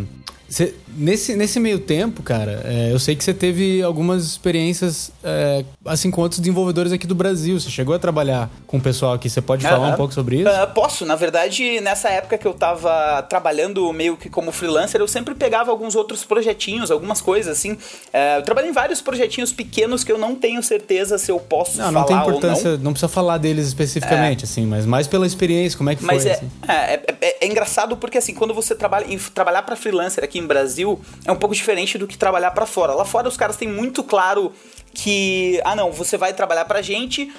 Cê, nesse, nesse meio tempo, cara, é, eu sei que você teve algumas experiências, é, assim, com outros desenvolvedores aqui do Brasil. Você chegou a trabalhar com o pessoal aqui. Você pode falar um pouco sobre isso? Uh, posso. Na verdade, nessa época que eu tava trabalhando meio que como freelancer, eu sempre pegava alguns outros projetinhos, algumas coisas, assim. Uh, eu trabalhei em vários projetinhos pequenos que eu não tenho certeza se eu posso não, falar Não tem importância, não. não. precisa falar deles especificamente, é. assim, mas mais pela experiência, como é que mas foi, é, assim. é, é, é, é engraçado porque, assim, quando você trabalha em, trabalhar para freelancer aqui em Brasil, é um pouco diferente do que trabalhar para fora. Lá fora os caras têm muito claro que, ah não, você vai trabalhar pra gente,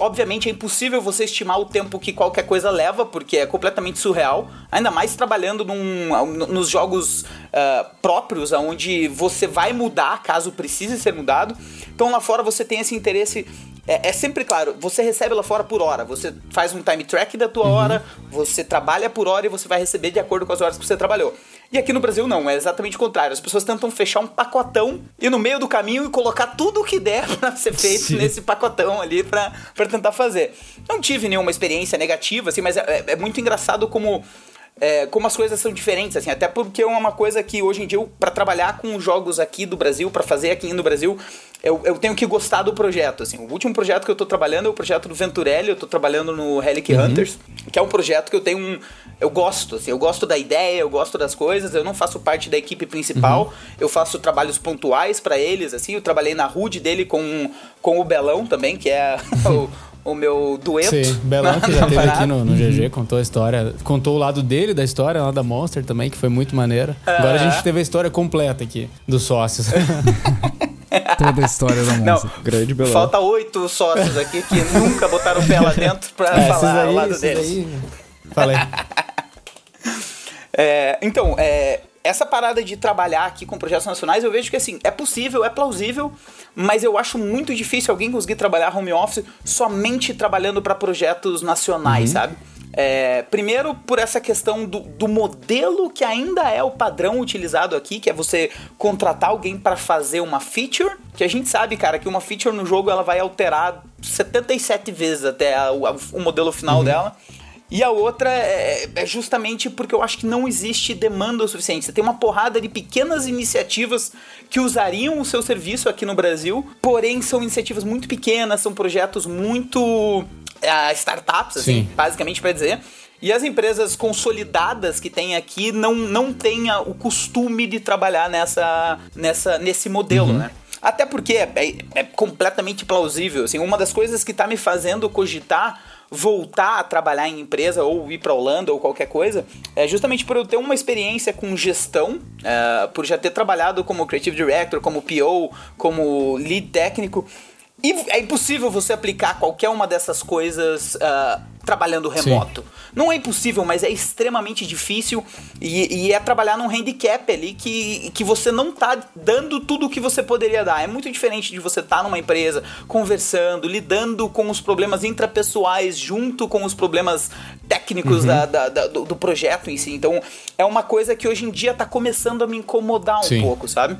obviamente é impossível você estimar o tempo que qualquer coisa leva, porque é completamente surreal, ainda mais trabalhando num, nos jogos uh, próprios, onde você vai mudar caso precise ser mudado. Então lá fora você tem esse interesse é, é, sempre claro, você recebe lá fora por hora. Você faz um time track da tua uhum. hora, você trabalha por hora e você vai receber de acordo com as horas que você trabalhou. E aqui no Brasil não, é exatamente o contrário. As pessoas tentam fechar um pacotão e no meio do caminho colocar tudo o que der pra ser feito Sim. nesse pacotão ali pra, pra tentar fazer. Não tive nenhuma experiência negativa, assim, mas é, é, é muito engraçado como é, como as coisas são diferentes, assim, até porque é uma coisa que hoje em dia, para trabalhar com jogos aqui do Brasil, para fazer aqui no Brasil, eu, eu tenho que gostar do projeto, assim. O último projeto que eu tô trabalhando é o projeto do Venturelli, eu tô trabalhando no Relic uhum. Hunters, que é um projeto que eu tenho um... Eu gosto, assim, eu gosto da ideia, eu gosto das coisas, eu não faço parte da equipe principal, uhum. eu faço trabalhos pontuais para eles, assim, eu trabalhei na HUD dele com, com o Belão também, que é o o meu dueto. Sim, Belão que já esteve aqui no, no, GG, contou a história. Contou o lado dele da história, lá da Monster também, que foi muito maneira. Agora a gente teve a história completa aqui, dos sócios. Toda a história da Monster. Não, Grande Belão. Falta oito sócios aqui que nunca botaram o pé lá dentro pra é, falar aí, o lado deles. Aí... Falei. É, então, é, essa parada de trabalhar aqui com projetos nacionais, eu vejo que assim, é possível, é plausível, mas eu acho muito difícil alguém conseguir trabalhar home office somente trabalhando para projetos nacionais, uhum. sabe? É, primeiro, por essa questão do, do, modelo que ainda é o padrão utilizado aqui, que é você contratar alguém para fazer uma feature, que a gente sabe, cara, que uma feature no jogo ela vai alterar 77 vezes até a, a, o modelo final uhum. dela. E a outra é, é, justamente porque eu acho que não existe demanda o suficiente. Você tem uma porrada de pequenas iniciativas que usariam o seu serviço aqui no Brasil, porém são iniciativas muito pequenas, são projetos muito uh, startups, assim, Sim. basicamente para dizer. E as empresas consolidadas que tem aqui não, não têm o costume de trabalhar nessa, nessa, nesse modelo, né? Até porque é, é- é completamente plausível. Assim, uma das coisas que tá me fazendo cogitar voltar a trabalhar em empresa ou ir para Holanda ou qualquer coisa é justamente por eu ter uma experiência com gestão, é, por já ter trabalhado como creative director, como PO, como lead técnico. E é impossível você aplicar qualquer uma dessas coisas ah, trabalhando remoto. Não é impossível, mas é extremamente difícil e, e é trabalhar num handicap ali que, que você não tá dando tudo o que você poderia dar. É muito diferente de você estar numa empresa conversando, lidando com os problemas intrapessoais junto com os problemas técnicos da- da- da- do, do projeto em si. Então é uma coisa que hoje em dia tá começando a me incomodar um Sim. pouco, sabe?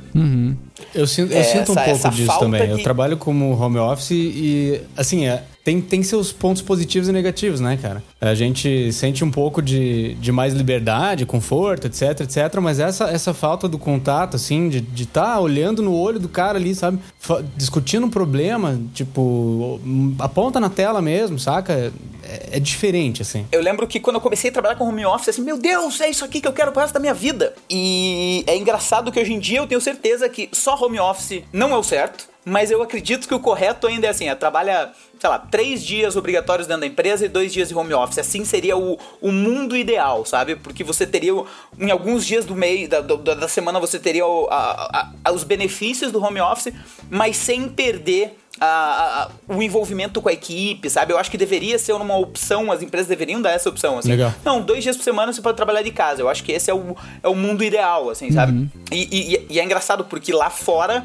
Eu sinto, eu É, sinto um essa- pouco essa disso também. Eu trabalho como home office e, assim, é, tem, tem seus pontos positivos e negativos, né, cara? A gente sente um pouco de, de mais liberdade, conforto, etc, etc. Mas essa, essa falta do contato, assim, de estar de tá olhando no olho do cara ali, sabe? Fa- discutindo um problema, tipo, aponta na tela mesmo, saca? É, é diferente, assim. Eu lembro que quando eu comecei a trabalhar com home office, assim, meu Deus, é isso aqui que eu quero pro resto da minha vida. E é engraçado que hoje em dia eu tenho certeza que só home office não é o certo, mas eu acredito que o correto ainda é assim, é trabalha, sei lá, três dias obrigatórios dentro da empresa e dois dias de home office. Assim seria o, o mundo ideal, sabe? Porque você teria, em alguns dias do mês, da, do- da semana, você teria a- a- os benefícios do home office, mas sem perder a- a- o envolvimento com a equipe, sabe? Eu acho que deveria ser uma opção, as empresas deveriam dar essa opção, assim. Legal. Não, dois dias por semana você pode trabalhar de casa. Eu acho que esse é o, é o mundo ideal, assim, sabe? E, e- e é engraçado porque lá fora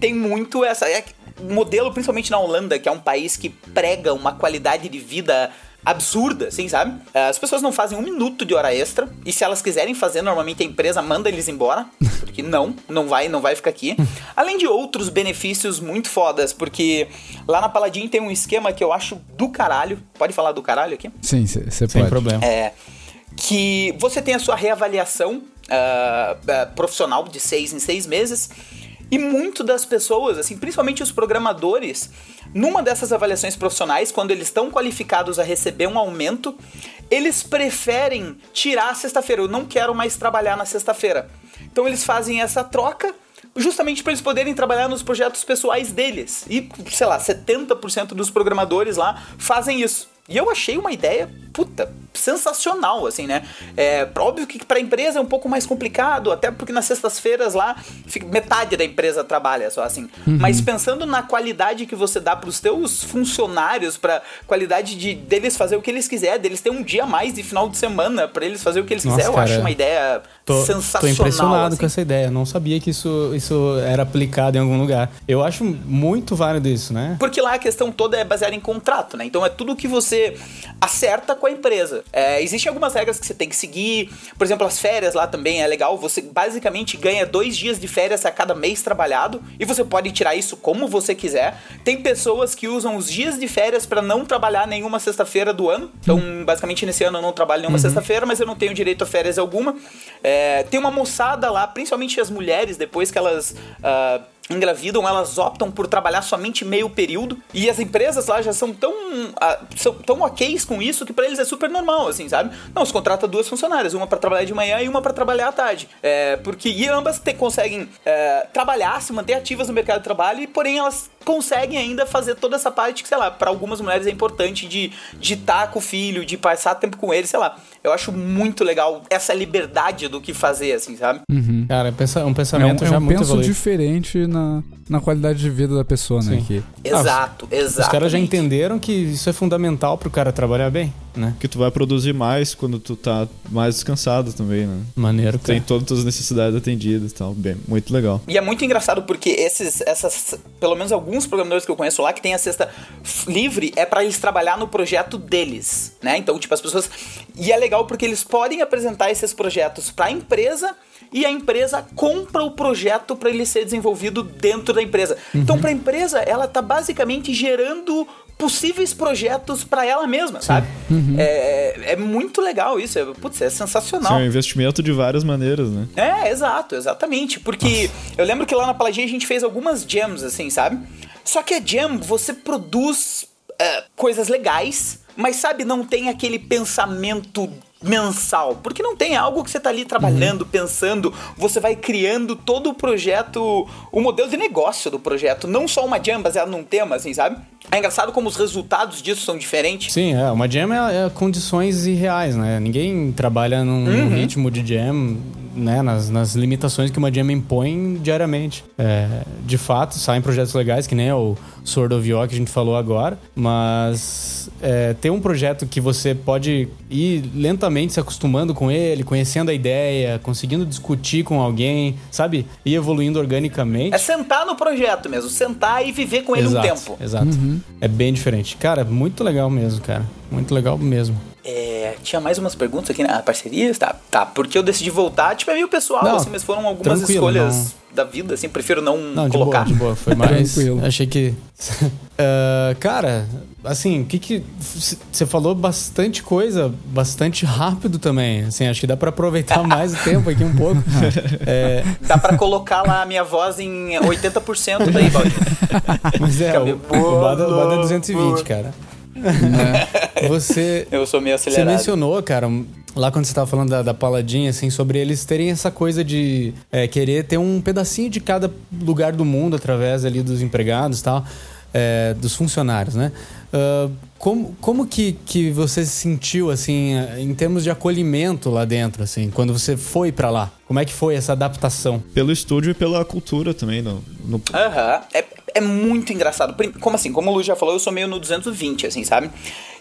tem muito essa. É, o modelo, principalmente na Holanda, que é um país que prega uma qualidade de vida absurda, assim, sabe? As pessoas não fazem um minuto de hora extra e se elas quiserem fazer, normalmente a empresa manda eles embora, porque não, não vai, não vai ficar aqui. Além de outros benefícios muito fodas, porque lá na Paladin tem um esquema que eu acho do caralho. Pode falar do caralho aqui? Sim, você Sem pode. problema. É, que você tem a sua reavaliação ah, ah, profissional de seis em seis meses. E muito das pessoas, assim, principalmente os programadores, numa dessas avaliações profissionais, quando eles estão qualificados a receber um aumento, eles preferem tirar a sexta-feira. Eu não quero mais trabalhar na sexta-feira. Então eles fazem essa troca justamente para eles poderem trabalhar nos projetos pessoais deles. E, sei lá, 70% dos programadores lá fazem isso. E eu achei uma ideia, puta, sensacional, assim, né? É óbvio que para a empresa é um pouco mais complicado, até porque nas sextas-feiras lá metade da empresa trabalha só assim. Mas pensando na qualidade que você dá para os teus funcionários, para qualidade de deles fazer o que eles quiserem, deles ter um dia a mais de final de semana para eles fazer o que eles Nossa, quiserem, eu cara, acho uma ideia Tô, sensacional. tô impressionado assim. com essa ideia. Não sabia que isso, isso era aplicado em algum lugar. Eu acho muito válido isso, né? Porque lá a questão toda é baseada em contrato, né? Então é tudo que você acerta com a empresa. É, existem algumas regras que você tem que seguir. Por exemplo, as férias lá também é legal. Você basicamente ganha dois dias de férias a cada mês trabalhado e você pode tirar isso como você quiser. Tem pessoas que usam os dias de férias para não trabalhar nenhuma sexta-feira do ano. Então, basicamente, nesse ano eu não trabalho nenhuma sexta-feira, mas eu não tenho direito a férias alguma. É, tem uma moçada lá, principalmente as mulheres, depois que elas. ah, engravidam, elas optam por trabalhar somente meio período. E as empresas lá já são tão, ah, são tão ok com isso que pra eles é super normal, assim, sabe? Não, se contrata duas funcionárias, uma pra trabalhar de manhã e uma pra trabalhar à tarde. É, porque e ambas te- conseguem é, trabalhar, se manter ativas no mercado de trabalho, e porém elas conseguem ainda fazer toda essa parte que, sei lá, pra algumas mulheres é importante de de estar com o filho, de passar tempo com ele, sei lá. Eu acho muito legal essa liberdade do que fazer, assim, sabe? Cara, é pensa- um É um, pensamento é já um muito penso evoluído. diferente na, na qualidade de vida da pessoa, né? Sim. Que, Exato, exato. Os caras já entenderam que isso é fundamental pro cara trabalhar bem, né? Que tu vai produzir mais quando tu tá mais descansado também, né? Maneiro, cara. Tem todas as necessidades atendidas e tal. Bem, muito legal. E é muito engraçado porque esses, essas, pelo menos alguns programadores que eu conheço lá que tem a cesta livre é pra eles trabalhar no projeto deles, né? Então, tipo, as pessoas e é legal porque eles podem apresentar esses projetos pra empresa e a empresa compra o projeto pra ele ser desenvolvido dentro da empresa. Então, pra empresa, ela tá basicamente gerando possíveis projetos para ela mesma, sabe? É, é muito legal isso. É, putz, é sensacional. Sim, é um investimento de várias maneiras, né? É, exato, exatamente. Porque eu lembro que lá na Pelagia a gente fez algumas jams, assim, sabe? Só que a jam, você produz é, coisas legais, mas sabe, não tem aquele pensamento mensal, porque não tem é algo que você tá ali trabalhando, pensando, você vai criando todo o projeto, o modelo de negócio do projeto, não só uma jam baseada num tema, assim, sabe? É engraçado como os resultados disso são diferentes. Sim, é, uma jam é, é condições irreais, né? Ninguém trabalha num, num ritmo de jam, né? Nas, nas limitações que uma jam impõe diariamente. É, de fato, saem projetos legais, que nem o Sword of York que a gente falou agora, mas é, ter um projeto que você pode ir lentamente se acostumando com ele, conhecendo a ideia, conseguindo discutir com alguém, sabe? E evoluindo organicamente. É sentar no projeto mesmo, sentar e viver com ele exato, um tempo. Exato. É bem diferente. Cara, muito legal mesmo, cara. Muito legal mesmo. É, tinha mais umas perguntas aqui na parceria? Tá, tá, porque eu decidi voltar, tipo, é meio pessoal, Não, assim, mas foram algumas escolhas da vida, assim, prefiro não, Não, de colocar. boa, de boa. Foi mais. Tranquilo. Achei que. Ah, cara, assim, o que que. Você falou bastante coisa, bastante rápido também. Assim, acho que dá pra aproveitar mais o tempo aqui um pouco. É, Dá pra colocar lá a minha voz em 80% daí, Valdir. mas é, o, o Bada, o Bada é 220, cara. Você. Eu sou meio Você acelerado. mencionou, cara, lá quando você tava falando da, da Paladinha, assim, sobre eles terem essa coisa de é, querer ter um pedacinho de cada lugar do mundo através ali dos empregados e tal, é, dos funcionários, né? Ah, como, como que, que você se sentiu, assim, em termos de acolhimento lá dentro, assim, quando você foi pra lá? Como é que foi essa adaptação? Pelo estúdio e pela cultura também. No, no- Aham. É, é muito engraçado. Como assim? Como o Lu já falou, eu sou meio no 220, assim, sabe?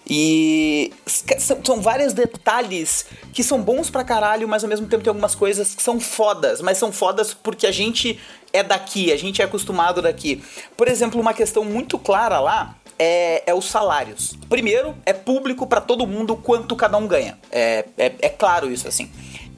E são, são vários detalhes que são bons pra caralho, mas ao mesmo tempo tem algumas coisas que são fodas. Mas são fodas porque a gente é daqui, a gente é acostumado daqui. Por exemplo, uma questão muito clara lá é, é os salários. Primeiro, é público pra todo mundo quanto cada um ganha. É, é, é claro isso, assim.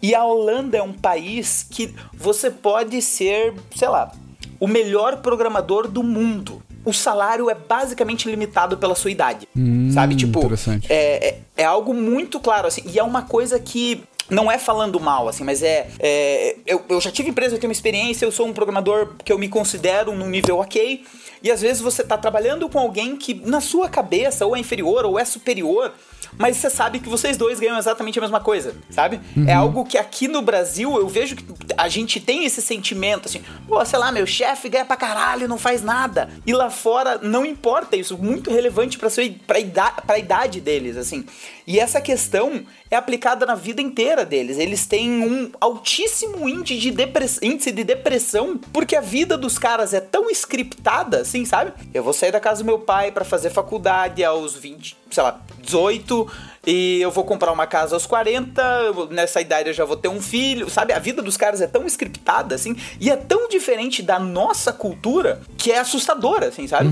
E a Holanda é um país que você pode ser, sei lá, o melhor programador do mundo. O salário é basicamente limitado pela sua idade. sabe? Tipo, é, é, é algo muito claro, assim. E é uma coisa que. Não é falando mal, assim, mas é. é, eu, eu já tive empresa, eu tenho uma experiência, eu sou um programador que eu me considero num nível ok. E às vezes você tá trabalhando com alguém que, na sua cabeça, ou é inferior ou é superior, mas você sabe que vocês dois ganham exatamente a mesma coisa, sabe? É algo que aqui no Brasil eu vejo que a gente tem esse sentimento assim, pô, sei lá, meu chefe ganha pra caralho, não faz nada. E lá fora não importa isso, muito relevante pra, sua, pra, idade, pra idade deles, assim. E essa questão é aplicada na vida inteira deles. Eles têm um altíssimo índice de, depress... índice de depressão porque a vida dos caras é tão scriptada, assim, sabe? Eu vou sair da casa do meu pai pra fazer faculdade aos 20, sei lá, 18 e eu vou comprar uma casa aos 40, eu- nessa idade eu já vou ter um filho, sabe? A vida dos caras é tão scriptada, assim, e é tão diferente da nossa cultura que é assustadora, assim, sabe?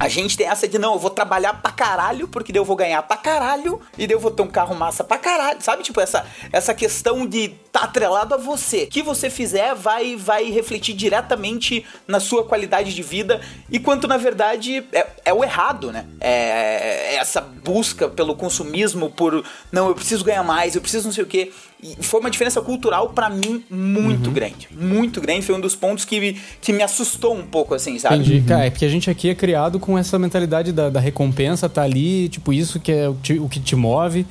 A gente tem essa de, não, eu vou trabalhar pra caralho, porque daí eu vou ganhar pra caralho, e daí eu vou ter um carro massa pra caralho, sabe? Tipo, essa, essa questão de tá atrelado a você. O que você fizer vai, vai refletir diretamente na sua qualidade de vida, e quanto na verdade é, é o errado, né? É, é essa busca pelo consumismo, por não, eu preciso ganhar mais, eu preciso não sei o quê. E foi uma diferença cultural pra mim muito grande. Muito grande. Foi um dos pontos que, me- que me assustou um pouco, assim, sabe? Entendi. Cara, é porque a gente aqui é criado com essa mentalidade da, da recompensa, tá ali, tipo, isso que é o, te- o que te move.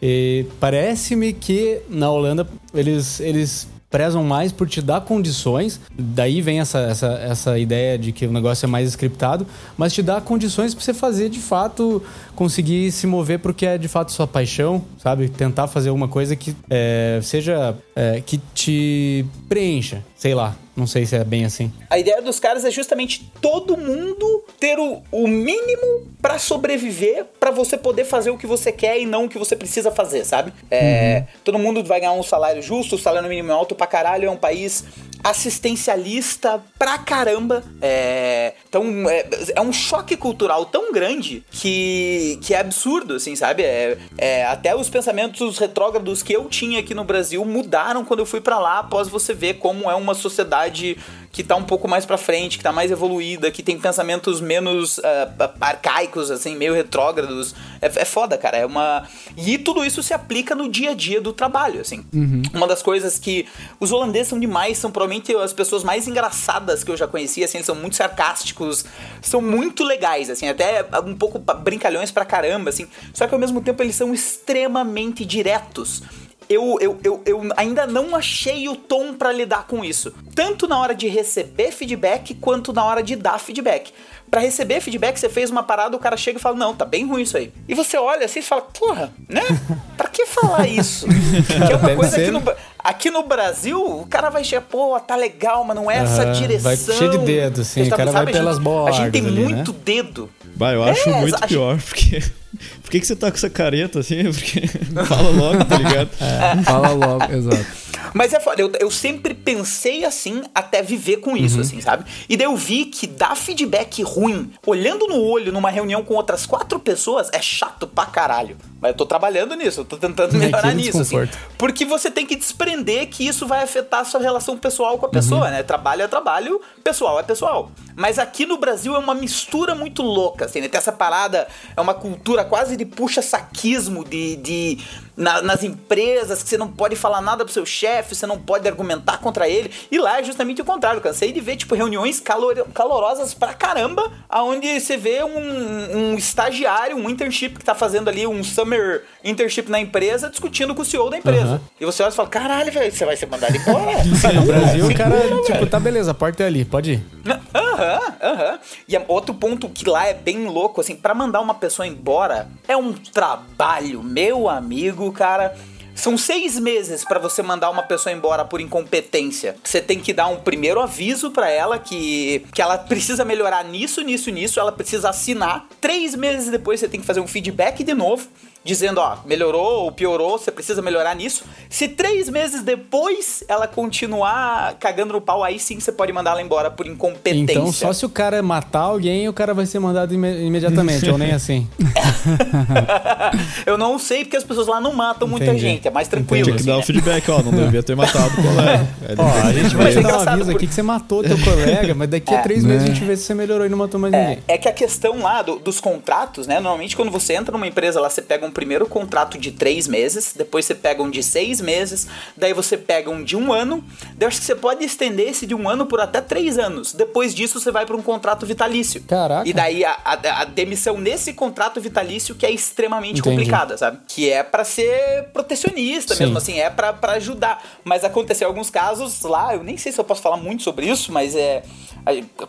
E Parece-me que na Holanda eles, eles prezam mais por te dar condições, daí vem essa, essa, essa ideia de que o negócio é mais scriptado, mas te dá condições pra você fazer de fato, conseguir se mover porque é de fato sua paixão, sabe? Tentar fazer alguma coisa que é, seja, é, que te preencha, sei lá, não sei se é bem assim. A ideia dos caras é justamente todo mundo ter o, o mínimo pra sobreviver, pra você poder fazer o que você quer e não o que você precisa fazer, sabe? É, Todo mundo vai ganhar um salário justo, o salário mínimo é alto pra caralho, é um país assistencialista pra caramba. É, então é, é um choque cultural tão grande que, que é absurdo, assim, sabe? É, é, até os pensamentos retrógrados que eu tinha aqui no Brasil mudaram quando eu fui pra lá após você ver como é uma sociedade que tá um pouco mais pra frente, que tá mais evoluída, que tem pensamentos menos uh, arcaicos, assim, meio retrógrados. É, é foda, cara. É uma. E tudo isso se aplica no dia a dia do trabalho, assim. Uhum. Uma das coisas que. Os holandeses são demais, são provavelmente as pessoas mais engraçadas que eu já conheci, assim, eles são muito sarcásticos, são muito legais, assim, até um pouco brincalhões pra caramba, assim. Só que ao mesmo tempo eles são extremamente diretos eu, eu, eu, eu ainda não achei o tom para lidar com isso. Tanto na hora de receber feedback quanto na hora de dar feedback. Para receber feedback, você fez uma parada, o cara chega e fala: Não, tá bem ruim isso aí. E você olha assim e fala: Porra, né? Pra que falar isso? que é uma coisa aqui no, aqui no Brasil, o cara vai chegar, pô, tá legal, mas não é essa direção. Vai cheio de dedo, assim. O cara sabe, vai pelas bordas. A gente tem ali, muito né? dedo. Bah, eu acho É, muito pior, porque. Por que, que você tá com essa careta assim? Porque. Fala logo, tá ligado? Fala logo, exato. Mas é foda, eu, eu sempre pensei assim até viver com isso, assim, sabe? E daí eu vi que dar feedback ruim, olhando no olho numa reunião com outras quatro pessoas, é chato pra caralho. Mas eu tô trabalhando nisso, eu tô tentando melhorar Aquele nisso, assim. Porque você tem que desprender que isso vai afetar a sua relação pessoal com a pessoa, né? Trabalho é trabalho, pessoal é pessoal. Mas aqui no Brasil é uma mistura muito louca, assim, né? Tem essa parada, é uma cultura quase de puxa-saquismo, de, de na- nas empresas, que você não pode falar nada pro seu chefe, você não pode argumentar contra ele. E lá é justamente o contrário. Cansei de ver, tipo, reuniões calor- calorosas pra caramba, aonde você vê um, um estagiário, um internship que tá fazendo ali um summer internship na empresa, discutindo com o CEO da empresa. Aham. E você olha e fala, caralho, velho, você vai ser mandado embora? Ah, no Brasil, o cara, tipo, tá beleza, a porta é ali, pode ir. Aham, aham. E é outro ponto que lá é bem louco, assim, pra mandar uma pessoa embora é um trabalho, meu amigo, cara. São seis meses pra você mandar uma pessoa embora por incompetência. Você tem que dar um primeiro aviso pra ela que, que ela precisa melhorar nisso, nisso, nisso. Ela precisa assinar. Três meses depois você tem que fazer um feedback de novo. Dizendo, ó, melhorou ou piorou, você precisa melhorar nisso. Se três meses depois ela continuar cagando no pau, aí sim você pode mandar ela embora por incompetência. Então, só se o cara matar alguém, o cara vai ser mandado ime- imediatamente, ou nem assim. eu não sei porque as pessoas lá não matam muita Entendi. gente, é mais tranquilo. Tinha que assim, dar o né? feedback, ó, não devia ter matado o colega. Ó, a gente vai é dar um aviso por- aqui que você matou teu colega, mas daqui a É. três meses a gente vê se você melhorou e não matou mais ninguém. É que a questão lá do- dos contratos, né? Normalmente quando você entra numa empresa lá, você pega um primeiro contrato de três meses, depois você pega um de seis meses, daí você pega um de um ano. Daí eu acho que você pode estender esse de um ano por até três anos. Depois disso, você vai para um contrato vitalício. Caraca. E daí a, a- a demissão nesse contrato vitalício que é extremamente Entendi. complicada, sabe? Que é pra ser protecionista Sim. mesmo, assim, é pra ajudar. Mas aconteceu alguns casos lá, eu nem sei se eu posso falar muito sobre isso, mas é.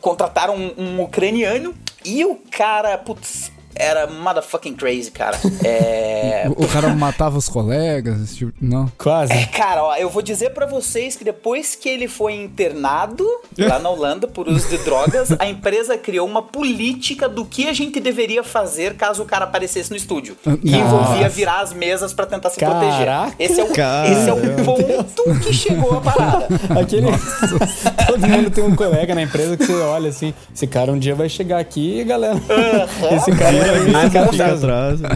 Contrataram um, um ucraniano e o cara, putz, era motherfucking crazy, cara. É. O, cara matava os colegas, esse tipo, não. Quase. É, cara, ó, eu vou dizer pra vocês que depois que ele foi internado lá na Holanda por uso de drogas, a empresa criou uma política do que a gente deveria fazer caso o cara aparecesse no estúdio. E Nossa. envolvia virar as mesas pra tentar se Caraca. proteger. Esse é, o, esse é o ponto que chegou a parada. Aquele. Todo mundo tem um colega na empresa que você olha assim, esse cara um dia vai chegar aqui e galera. Esse cara, cara fica atrás. né?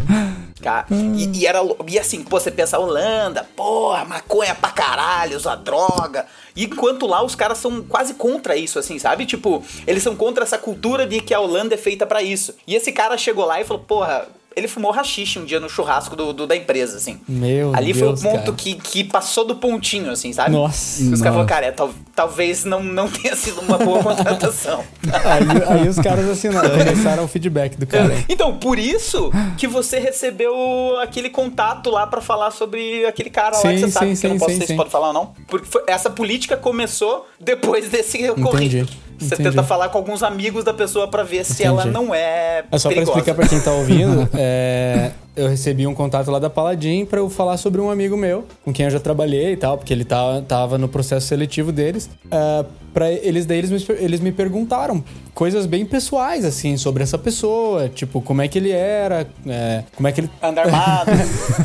Cara, e, e era, e assim, pô, você pensa Holanda, porra, maconha pra caralho, usar droga. E enquanto lá os caras são quase contra isso, assim, sabe? Tipo, eles são contra essa cultura de que a Holanda é feita pra isso. E esse cara chegou lá e falou, porra, ele fumou rachixe um dia no churrasco do, do- da empresa, assim. Meu Ali Deus, foi o ponto cara. que, que passou do pontinho, assim, sabe? Nossa. Os caras falaram, cara, é, tal- talvez não, não tenha sido uma boa contratação. Aí, aí os caras assinaram, começaram o feedback do cara. Então, por isso que você recebeu aquele contato lá pra falar sobre aquele cara lá Sim, que você sabe sim, que eu não sim, posso sim, sei se sim. pode falar ou não. Porque foi- essa política começou depois desse ocorrido. Você entendi. tenta falar com alguns amigos da pessoa pra ver se ela Entendi. não é É só pra perigosa. explicar pra quem tá ouvindo, é, eu recebi um contato lá da Paladin pra eu falar sobre um amigo meu, com quem eu já trabalhei e tal, porque ele tá, tava no processo seletivo deles. É, pra eles daí eles me, eles me perguntaram coisas bem pessoais, assim, sobre essa pessoa, tipo, como é que ele era, é, como é que ele Anda armado.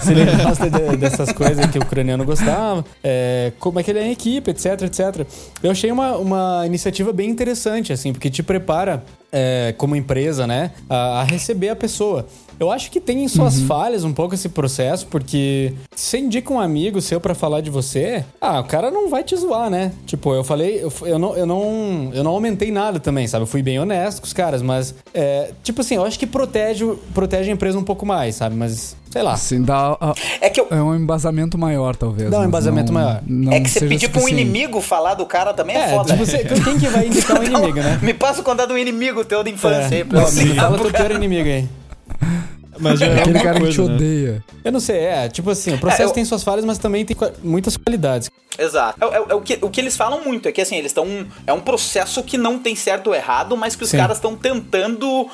se ele gosta de- dessas coisas que o ucraniano gostava, é, como é que ele é em equipe, etc, etc. Eu achei uma, uma iniciativa bem interessante, assim, porque te prepara é, como empresa, né, a, a receber a pessoa. Eu acho que tem em suas falhas um pouco esse processo, porque se você indica um amigo seu pra falar de você, ah, o cara não vai te zoar, né? Tipo, eu falei, eu, eu não, eu não, eu não aumentei nada também, sabe? Eu fui bem honesto com os caras, mas, é, tipo assim, eu acho que protege, protege a empresa um pouco mais, sabe? Mas, sei lá. Assim, dá. a- É que eu, é um embasamento maior, talvez. Dá um mas embasamento não- maior. não é que você pedir pra um inimigo falar do cara também é, É, foda. tipo, você, quem que vai indicar um inimigo, né? Me passa o contato do inimigo teu da infância aí, É. me ligar fala pro teu inimigo aí. Mas já é Aquele cara que coisa, te né? odeia. Eu não sei, é, tipo assim, o processo É, eu- tem suas falhas, mas também tem muitas qualidades. Exato. É, é- é o, que, o que eles falam muito, é que assim, eles estão. É um processo que não tem certo ou errado, mas que os Sim. caras estão tentando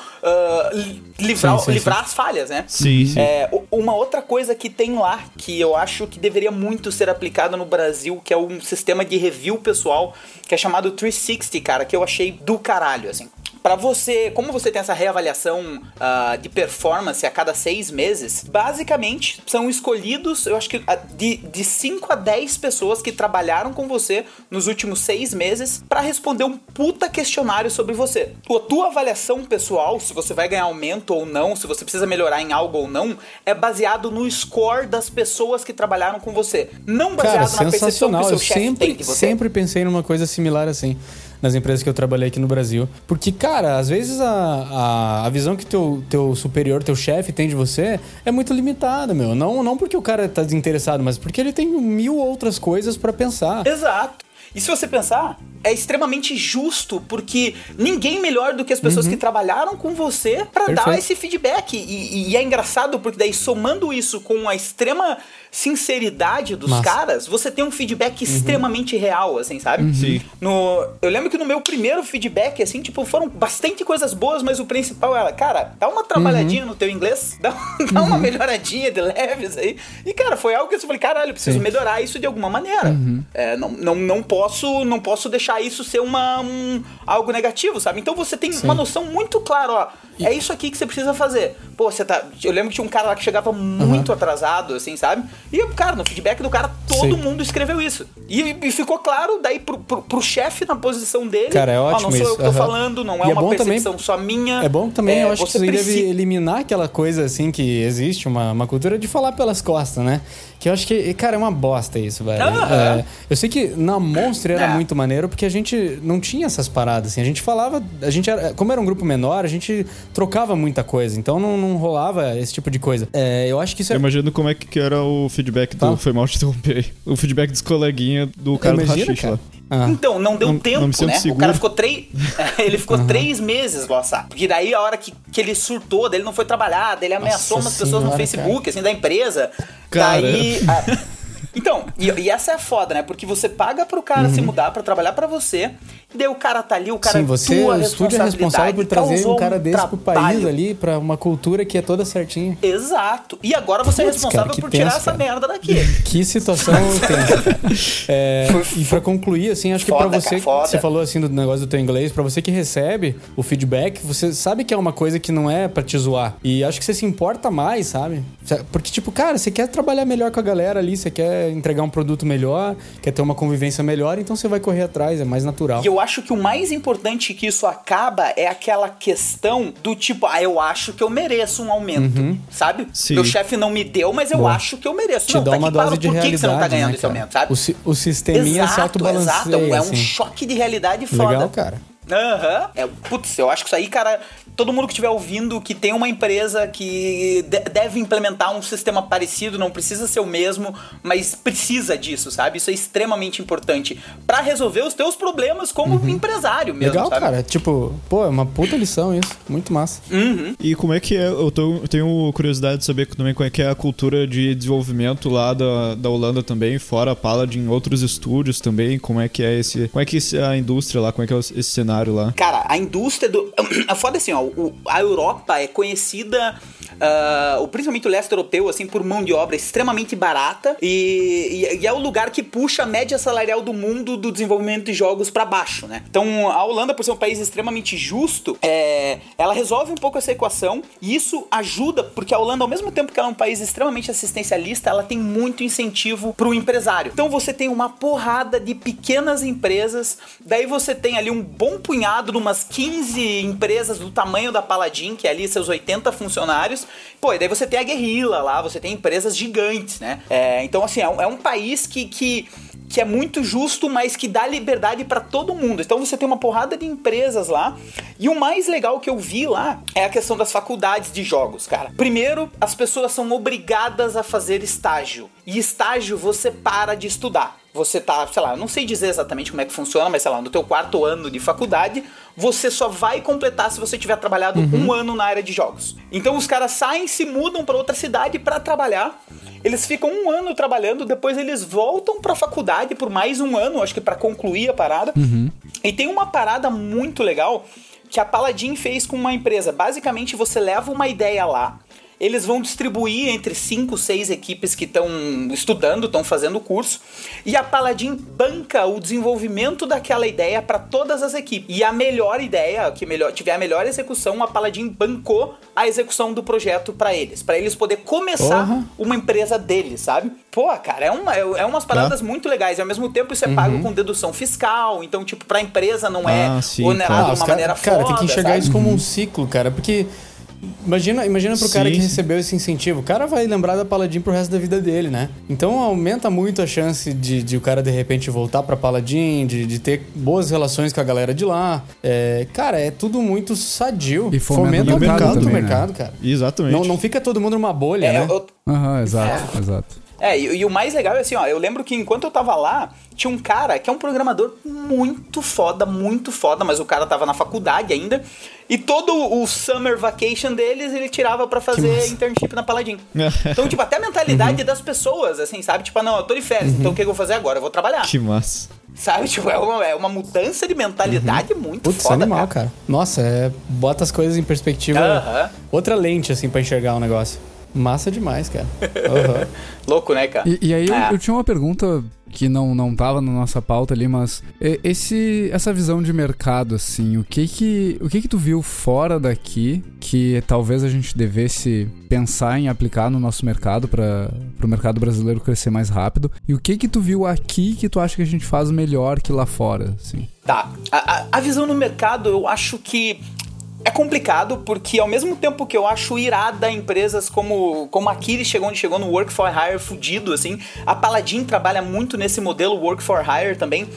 li- livrar, Sim, sim, livrar as falhas, né? Sim, sim. É, uma outra coisa que tem lá, que eu acho que deveria muito ser aplicada no Brasil, que é um sistema de review pessoal, que é chamado 360, cara, que eu achei do caralho, assim. Pra você, como você tem essa reavaliação ah, de performance a cada seis meses, basicamente são escolhidos, eu acho que de, de 5 a 10 pessoas que trabalharam com você nos últimos seis meses pra responder um puta questionário sobre você. A tua avaliação pessoal, se você vai ganhar aumento ou não, se você precisa melhorar em algo ou não, é baseado no score das pessoas que trabalharam com você. Não Cara, baseado na percepção que o seu Eu chefe tem de você. sempre pensei numa coisa similar assim. Nas empresas que eu trabalhei aqui no Brasil. Porque, cara, às vezes a, a, a visão que teu, teu superior, teu chefe tem de você é muito limitada, meu. Não, não porque o cara tá desinteressado, mas porque ele tem mil outras coisas pra pensar. Exato. E se você pensar, é extremamente justo, porque ninguém melhor do que as pessoas que trabalharam com você pra dar Uhum. Esse feedback. E, e é engraçado, porque daí somando isso com a extrema sinceridade dos Massa. caras, você tem um feedback extremamente real, assim, sabe? Sim. No, eu lembro que no meu primeiro feedback, assim, tipo, foram bastante coisas boas, mas o principal era, cara, dá uma trabalhadinha no teu inglês, dá, dá uma melhoradinha de leves aí. E, cara, foi algo que eu falei, caralho, eu preciso Sim. melhorar isso de alguma maneira. É, não, não, não, posso, não posso deixar isso ser uma, um, algo negativo, sabe? Então você tem uma noção muito clara, ó, é isso aqui que você precisa fazer. Pô, você tá. Eu lembro que tinha um cara lá que chegava muito atrasado, assim, sabe? E, cara, no feedback do cara, todo Sim. mundo escreveu isso. E, e ficou claro daí pro, pro, pro chefe na posição dele. Cara, é ótimo não sou eu isso, que tô aham. falando, não é é uma bom também- percepção só minha. É bom também, É, eu acho que você aí deve precisa- eliminar aquela coisa assim que existe, uma, uma cultura de falar pelas costas, né? Que eu acho que, cara, é uma bosta isso, velho. Aham. É, eu sei que na Monster era É. muito maneiro porque a gente não tinha essas paradas, assim. A gente falava, a gente era, como era um grupo menor, a gente trocava muita coisa, então não, não rolava esse tipo de coisa. É, eu acho que isso é. Eu imagino como é que era o feedback do. Fala. Foi mal te interromper aí. O feedback dos coleguinhas do cara do Imagina, Rachixe cara. lá. Ah. Então, não deu Não- tempo, não né? O seguro. cara ficou três. ele ficou três meses lá, sabe? Porque daí a hora que, que ele surtou, daí ele não foi trabalhar, daí ele ameaçou Nossa umas pessoas no senhora, Facebook, assim, da empresa. Cara. Daí. a- Então, e, e essa é a foda, né? Porque você paga pro cara se mudar pra trabalhar pra você, e daí o cara tá ali, o cara Uhum. Sim, você, tua o estúdio é responsável por trazer um cara desse pro país ali, pra uma cultura que é toda certinha. Exato. E agora você é Putz, responsável cara, por tirar essa cara. merda daqui. Que situação tensa. É, e pra concluir, assim, acho que pra você, cara, você falou assim do negócio do teu inglês, pra você que recebe o feedback, você sabe que é uma coisa que não é pra te zoar. E acho que você se importa mais, sabe? Porque, tipo, cara, você quer trabalhar melhor com a galera ali, você quer entregar um produto melhor, quer ter uma convivência melhor, então você vai correr atrás, é mais natural. E eu acho que o mais importante que isso acaba é aquela questão do tipo, ah, eu acho que eu mereço um aumento, sabe? Sim. Meu chefe não me deu, mas eu Boa. acho que eu mereço. Te não, dá tá uma dose de por que que realidade, você não tá ganhando né, esse aumento, sabe? O, o sisteminha se exato, autobalanceia, exato. É um assim. choque de realidade foda. Legal, cara. Aham. É, putz, eu acho que isso aí, cara, todo mundo que estiver ouvindo que tem uma empresa que de- deve implementar um sistema parecido, não precisa ser o mesmo, mas precisa disso, sabe? Isso é extremamente importante pra resolver os teus problemas como empresário mesmo, Legal, sabe? cara. Tipo, pô, é uma puta lição isso. Muito massa. E como é que é? Eu, tô- eu tenho curiosidade de saber também como é que é a cultura de desenvolvimento lá da, da Holanda também, fora a Paladin, outros estúdios também. Como é que é esse. Como é que esse- a indústria lá, como é que é esse cenário lá? Cara, a indústria do. A foda é assim, ó. O- a Europa é conhecida, o principalmente o leste europeu, assim, por mão de obra extremamente barata e, e- e é o lugar que puxa a média salarial do mundo do desenvolvimento de jogos pra baixo, né? Então, a Holanda, por ser um país extremamente justo, é, ela resolve um pouco essa equação e isso ajuda, porque a Holanda, ao mesmo tempo que ela é um país extremamente assistencialista, ela tem muito incentivo pro empresário. Então, você tem uma porrada de pequenas empresas, daí você tem ali um bom punhado de umas 15 empresas do tamanho da Paladin, que é ali seus 80 funcionários, Pô, e daí você tem a guerrilla lá, você tem empresas gigantes, né? É, então, assim, é um, é um país que, que que é muito justo, mas que dá liberdade para todo mundo. Então você tem uma porrada de empresas lá. E o mais legal que eu vi lá é a questão das faculdades de jogos, cara. Primeiro, as pessoas são obrigadas a fazer estágio. E estágio você para de estudar. Você tá, sei lá, não sei dizer exatamente como é que funciona, mas sei lá, no teu quarto ano de faculdade, você só vai completar se você tiver trabalhado uhum. um ano na área de jogos. Então os caras saem, se mudam para outra cidade para trabalhar. Eles ficam um ano trabalhando, depois eles voltam pra faculdade por mais um ano, acho que para concluir a parada. Uhum. E tem uma parada muito legal que a Paladin fez com uma empresa. Basicamente, você leva uma ideia lá, eles vão distribuir entre cinco, seis equipes que estão estudando, estão fazendo o curso, e a Paladin banca o desenvolvimento daquela ideia para todas as equipes. E a melhor ideia, que melhor, tiver a melhor execução, a Paladin bancou a execução do projeto para eles, para eles poder começar uhum. uma empresa deles, sabe? Pô, cara, é, uma, é, é umas paradas muito legais. E ao mesmo tempo isso é pago uhum. com dedução fiscal. Então, tipo, pra empresa não é ah, sim, onerado de uma maneira cara, foda. Cara, tem que enxergar sabe? isso como um ciclo, cara. Porque Imagina, imagina pro sim, cara que sim. recebeu esse incentivo. O cara vai lembrar da Paladin pro resto da vida dele, né? Então aumenta muito a chance de, de o cara de repente voltar pra Paladin, de, de ter boas relações com a galera de lá. É, cara, é tudo muito sadio. E fomenta, fomenta o mercado, também, né? mercado, cara. Exatamente. Não, não fica todo mundo numa bolha, é, né? Aham, eu... uhum, exato, é. exato. É, e, e, o mais legal é assim, ó, eu lembro que enquanto eu tava lá, tinha um cara que é um programador muito foda, muito foda, mas o cara tava na faculdade ainda, e todo o summer vacation deles ele tirava para fazer internship na Paladin. então, tipo, até a mentalidade uhum. das pessoas, assim, sabe? Tipo, não, eu tô de férias, uhum. então o que eu vou fazer agora? Eu vou trabalhar. Que massa. Sabe, tipo, é uma, é uma mudança de mentalidade uhum. muito Putz, foda, animal, cara. cara. Nossa, é, bota as coisas em perspectiva. Outra lente, assim, para enxergar o negócio. Massa demais, cara. Uhum. Louco, né, cara? E, e aí é. eu, eu, tinha uma pergunta que não, não tava na nossa pauta ali, mas esse, essa visão de mercado, assim, o que que, o que que tu viu fora daqui que talvez a gente devesse pensar em aplicar no nosso mercado para o mercado brasileiro crescer mais rápido? E o que que tu viu aqui que tu acha que a gente faz melhor que lá fora, assim? Tá, a, a, a visão no mercado eu acho que é complicado porque ao mesmo tempo que eu acho irada empresas como, como a Kiri chegou onde chegou no Work for Hire fudido, assim, a Paladin trabalha muito nesse modelo Work for Hire também,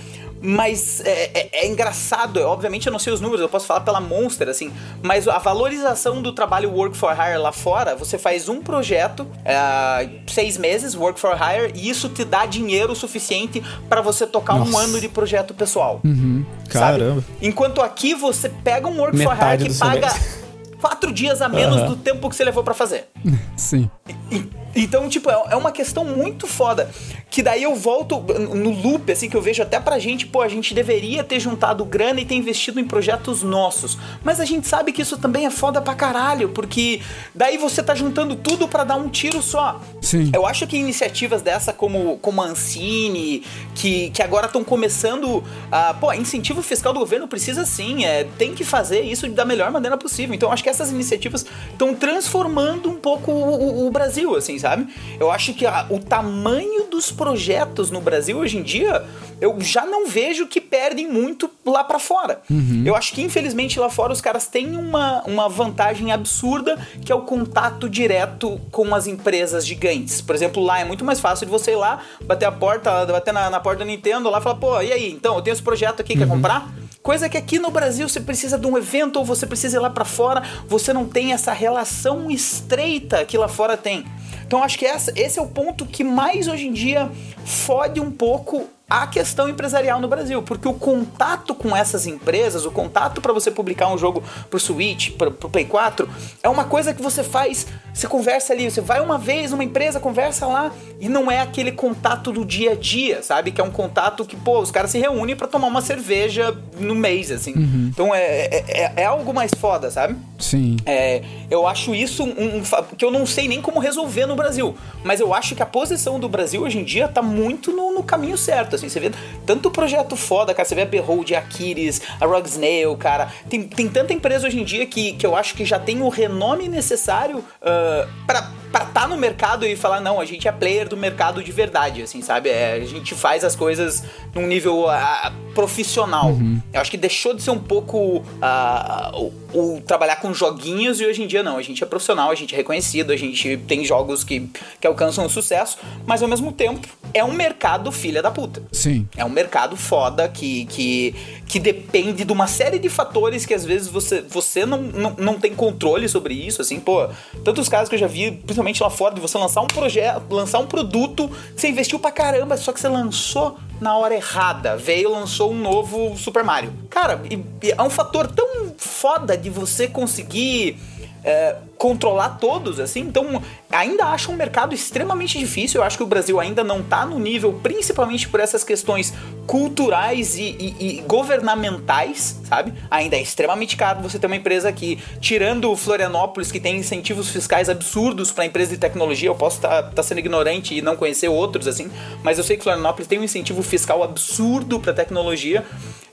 mas é, é, é, engraçado, obviamente eu não sei os números, eu posso falar pela Monster, assim, mas a valorização do trabalho Work for Hire lá fora, você faz um projeto, é, seis meses, Work for Hire, e isso te dá dinheiro suficiente para você tocar Nossa. um ano de projeto pessoal. Uhum. Caramba. Enquanto aqui você pega um Work Metade for Hire que paga quatro dias a menos uhum. do tempo que você levou para fazer. Sim. E, então, tipo, é, é uma questão muito foda. Que daí eu volto no loop, assim, que eu vejo até pra gente, pô, a gente deveria ter juntado grana e ter investido em projetos nossos. Mas a gente sabe que isso também é foda pra caralho, porque daí você tá juntando tudo para dar um tiro só. Sim. Eu acho que iniciativas dessa como, como a Ancine, que, que agora estão começando a. Pô, incentivo fiscal do governo precisa sim, é, tem que fazer isso da melhor maneira possível. Então, acho que essas iniciativas estão transformando um pouco o, o, o Brasil, assim, sabe? Eu acho que a, o tamanho dos projetos no Brasil hoje em dia, eu já não vejo que perdem muito lá para fora. Uhum. Eu acho que infelizmente lá fora os caras têm uma, uma vantagem absurda que é o contato direto com as empresas gigantes. Por exemplo, lá é muito mais fácil de você ir lá, bater a porta, bater na, na porta da Nintendo lá e falar, pô, e aí, então, eu tenho esse projeto aqui, uhum. quer comprar? Coisa que aqui no Brasil você precisa de um evento ou você precisa ir lá para fora, você não tem essa relação estreita que lá fora tem. Então acho que essa, esse é o ponto que mais hoje em dia fode um pouco a questão empresarial no Brasil, porque o contato com essas empresas, o contato para você publicar um jogo pro Switch, pro, pro Play 4, é uma coisa que você faz, você conversa ali, você vai uma vez numa empresa, conversa lá, e não é aquele contato do dia a dia, sabe? Que é um contato que, pô, os caras se reúnem para tomar uma cerveja no mês, assim. Uhum. Então é, é, é, é, algo mais foda, sabe? Sim. É, eu acho isso um, um, que eu não sei nem como resolver no Brasil, mas eu acho que a posição do Brasil hoje em dia tá muito no, no caminho certo, assim. Você vê tanto projeto foda, cara. Você vê a Behold, a Aquiles, a Rug Snail, cara. Tem, tem tanta empresa hoje em dia que, que eu acho que já tem o renome necessário uh, pra para estar tá no mercado e falar, não, a gente é player do mercado de verdade, assim, sabe? É, a gente faz as coisas num nível uh, profissional. Uhum. Eu acho que deixou de ser um pouco uh, o trabalhar com joguinhos e hoje em dia não. A gente é profissional, a gente é reconhecido, a gente tem jogos que, que alcançam sucesso, mas ao mesmo tempo é um mercado filha da puta. Sim. É um mercado foda que, que, que depende de uma série de fatores que às vezes você, você não, não, não tem controle sobre isso, assim, pô. Tantos casos que eu já vi, principalmente lá fora, de você lançar um projeto, lançar um produto que você investiu pra caramba, só que você lançou na hora errada. Veio lançou um novo Super Mario. Cara, e, e é um fator tão foda de você conseguir é, controlar todos, assim. Então, ainda acho um mercado extremamente difícil. Eu acho que o Brasil ainda não tá no nível, principalmente por essas questões culturais e, e, e governamentais, sabe? Ainda é extremamente caro você ter uma empresa aqui. Tirando Florianópolis, que tem incentivos fiscais absurdos para empresa de tecnologia, eu posso estar tá, tá sendo ignorante e não conhecer outros, assim, mas eu sei que Florianópolis tem um incentivo fiscal absurdo para tecnologia.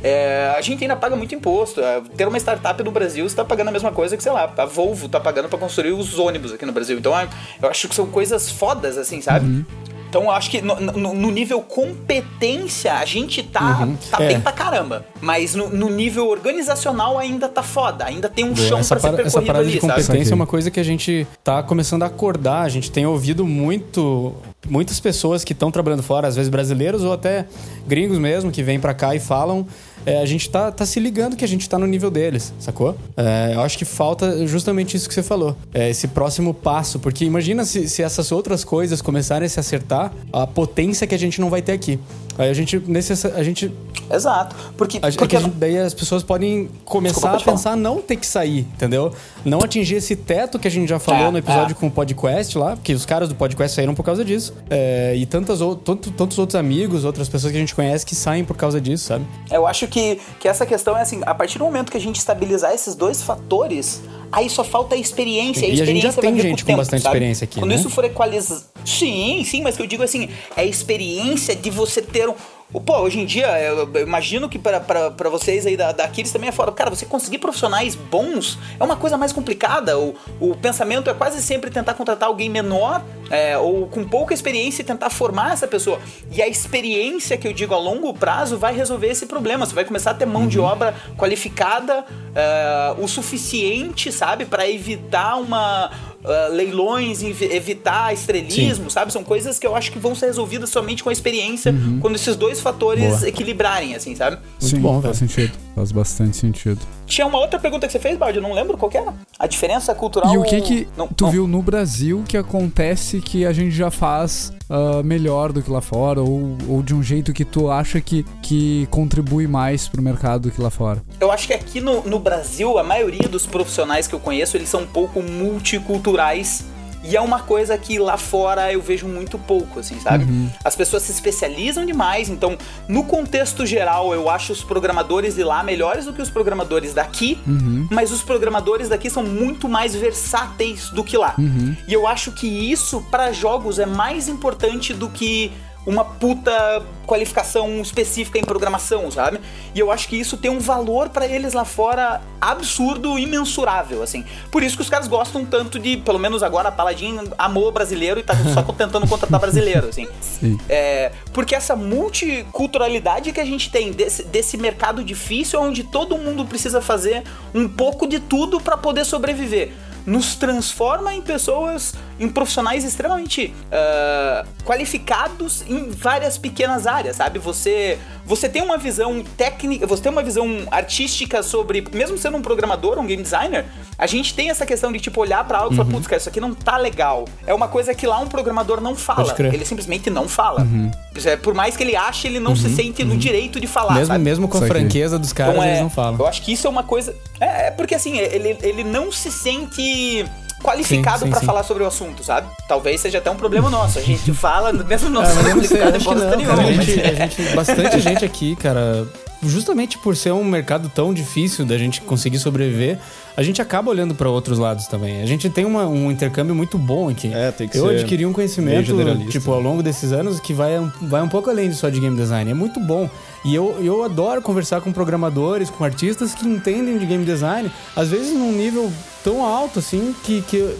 É, a gente ainda paga muito imposto. É, ter uma startup no Brasil, está pagando a mesma coisa que, sei lá, a Volvo está pagando para construir os ônibus aqui no Brasil. Então, é, eu acho que são coisas fodas, assim, sabe? Uhum. Então eu acho que no, no, no, nível competência a gente tá, uhum. tá é. bem pra caramba. Mas no, no, nível organizacional ainda tá foda. Ainda tem um Boa, chão pra ser percorrido Essa parada ali, de competência sabe? é uma coisa que a gente tá começando a acordar. A gente tem ouvido muito muitas pessoas que estão trabalhando fora, às vezes brasileiros ou até gringos mesmo, que vêm para cá e falam é, a gente tá, tá se ligando que a gente tá no nível deles, sacou? É, eu acho que falta justamente isso que você falou. É, esse próximo passo. Porque imagina se, se essas outras coisas começarem a se acertar, a potência que a gente não vai ter aqui. Aí a gente. Nesse, a gente Exato. Porque, a, porque... Gente, daí as pessoas podem começar Desculpa, a pensar não ter que sair, entendeu? Não atingir esse teto que a gente já falou é, no episódio é. com o podcast lá, que os caras do podcast saíram por causa disso. É, e tantas, tantos, tantos outros amigos, outras pessoas que a gente conhece que saem por causa disso, sabe? Eu acho que, que essa questão é assim, a partir do momento que a gente estabilizar esses dois fatores, aí só falta a experiência. A e experiência a gente já tem gente com tempo, bastante sabe? experiência aqui. Quando né? isso for equalizado. Sim, sim, mas que eu digo assim, é a experiência de você ter um Pô, hoje em dia, eu imagino que para vocês aí da, daqui eles também é fora. Cara, você conseguir profissionais bons é uma coisa mais complicada. O, o pensamento é quase sempre tentar contratar alguém menor é, ou com pouca experiência e tentar formar essa pessoa. E a experiência que eu digo a longo prazo vai resolver esse problema. Você vai começar a ter mão uhum. de obra qualificada é, o suficiente, sabe, para evitar uma uh, leilões, evitar estrelismo, Sim. sabe? São coisas que eu acho que vão ser resolvidas somente com a experiência uhum. quando esses dois fatores Boa. equilibrarem, assim, sabe? Muito Sim, bom, faz sentido. Faz bastante sentido. Tinha uma outra pergunta que você fez, Baldi, eu não lembro qual era. A diferença cultural... E o que que não, tu não. viu no Brasil que acontece que a gente já faz uh, melhor do que lá fora? Ou, ou de um jeito que tu acha que, que contribui mais pro mercado do que lá fora? Eu acho que aqui no, no Brasil, a maioria dos profissionais que eu conheço, eles são um pouco multiculturais e é uma coisa que lá fora eu vejo muito pouco, assim, sabe? Uhum. As pessoas se especializam demais, então, no contexto geral, eu acho os programadores de lá melhores do que os programadores daqui, uhum. mas os programadores daqui são muito mais versáteis do que lá. Uhum. E eu acho que isso, para jogos, é mais importante do que uma puta qualificação específica em programação, sabe? E eu acho que isso tem um valor para eles lá fora absurdo, imensurável, assim. Por isso que os caras gostam tanto de, pelo menos agora, a Paladin amou brasileiro e tá só tentando contratar brasileiro, assim. Sim. É, porque essa multiculturalidade que a gente tem desse, desse mercado difícil, onde todo mundo precisa fazer um pouco de tudo para poder sobreviver nos transforma em pessoas, em profissionais extremamente uh, qualificados em várias pequenas áreas, sabe? Você, você tem uma visão técnica, você tem uma visão artística sobre, mesmo sendo um programador, um game designer, a gente tem essa questão de tipo olhar para algo e falar, uhum. putz, cara, isso aqui não tá legal. É uma coisa que lá um programador não fala. Ele simplesmente não fala. Uhum. É, por mais que ele ache, ele não uhum. se sente no uhum. direito de falar. Mesmo, sabe? mesmo com a franqueza dos caras, então, é, eles não falam. Eu acho que isso é uma coisa. É, é porque assim, ele, ele não se sente qualificado para falar sobre o assunto, sabe? Talvez seja até um problema nosso. A gente fala, mesmo não sendo é qualificado, bosta nenhuma. A gente, a gente, bastante gente aqui, cara, justamente por ser um mercado tão difícil da gente conseguir sobreviver, a gente acaba olhando para outros lados também. A gente tem uma, um intercâmbio muito bom aqui. É, tem que Eu ser adquiri um conhecimento, tipo, ao longo desses anos que vai, vai um pouco além de só de game design. É muito bom. E eu, eu adoro conversar com programadores, com artistas que entendem de game design, às vezes num nível tão alto assim que, que eu,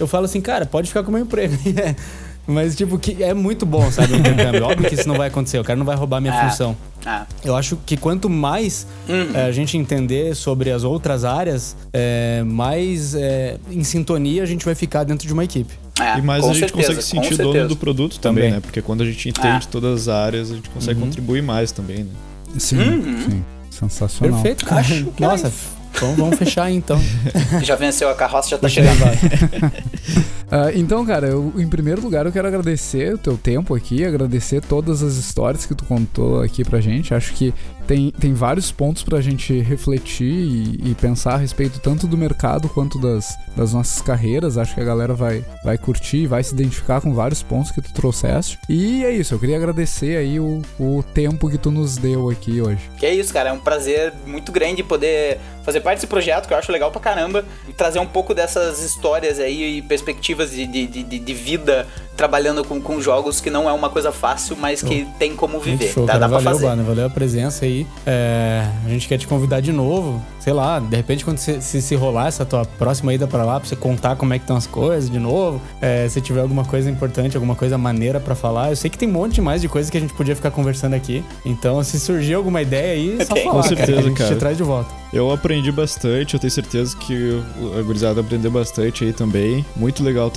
eu falo assim, cara, pode ficar com o meu emprego. Mas, tipo, que é muito bom, sabe, intercâmbio. Óbvio que isso não vai acontecer, o cara não vai roubar minha é. função. Ah. Eu acho que quanto mais Uhum. é, a gente entender sobre as outras áreas, é, mais é, em sintonia a gente vai ficar dentro de uma equipe. É, e mais a gente certeza, consegue sentir dono certeza. do produto também, Também. né? Porque quando a gente entende Ah. todas as áreas, a gente consegue contribuir mais também, né? Sim, Uhum. sim. Sensacional. Perfeito, cara. Acho que é Nossa, vamos, vamos fechar aí então. Já venceu a carroça, já tá chegando. Ah, então, cara, eu, em primeiro lugar eu quero agradecer o teu tempo aqui, agradecer todas as histórias que tu contou aqui pra gente. Acho que tem, tem vários pontos pra gente refletir e, e pensar a respeito tanto do mercado quanto das, das nossas carreiras. Acho que a galera vai, vai curtir, vai se identificar com vários pontos que tu trouxeste. E é isso, eu queria agradecer aí o, o tempo que tu nos deu aqui hoje. Que é isso, cara. É um prazer muito grande poder fazer parte desse projeto, que eu acho legal pra caramba, e trazer um pouco dessas histórias aí e perspectivas de, de, de, de vida trabalhando com, com jogos que não é uma coisa fácil, mas que tem como viver. show, tá? Dá pra Valeu, fazer. Bana. Valeu a presença aí. É, a gente quer te convidar de novo. Sei lá, de repente, quando se, se, se rolar essa tua próxima ida pra lá, pra você contar como é que estão as coisas de novo. é, se tiver alguma coisa importante, alguma coisa maneira pra falar. Eu sei que tem um monte mais de coisas que a gente podia ficar conversando aqui. Então, se surgir alguma ideia aí, é só falar, Com cara, que certeza, a gente cara. te traz de volta. Eu aprendi bastante, eu tenho certeza que a gurizada aprendeu bastante aí também. Muito legal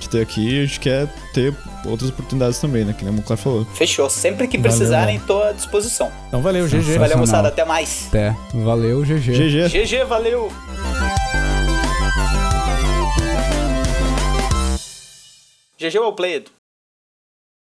te ter aqui. A gente quer ter outras oportunidades também, né? Que nem o Monclar falou. Fechou. Sempre que Valeu, precisarem, mano. tô à disposição. Então, valeu, GG. Valeu, moçada. Até mais. Até. Valeu, GG. GG. GG, valeu. GG well played.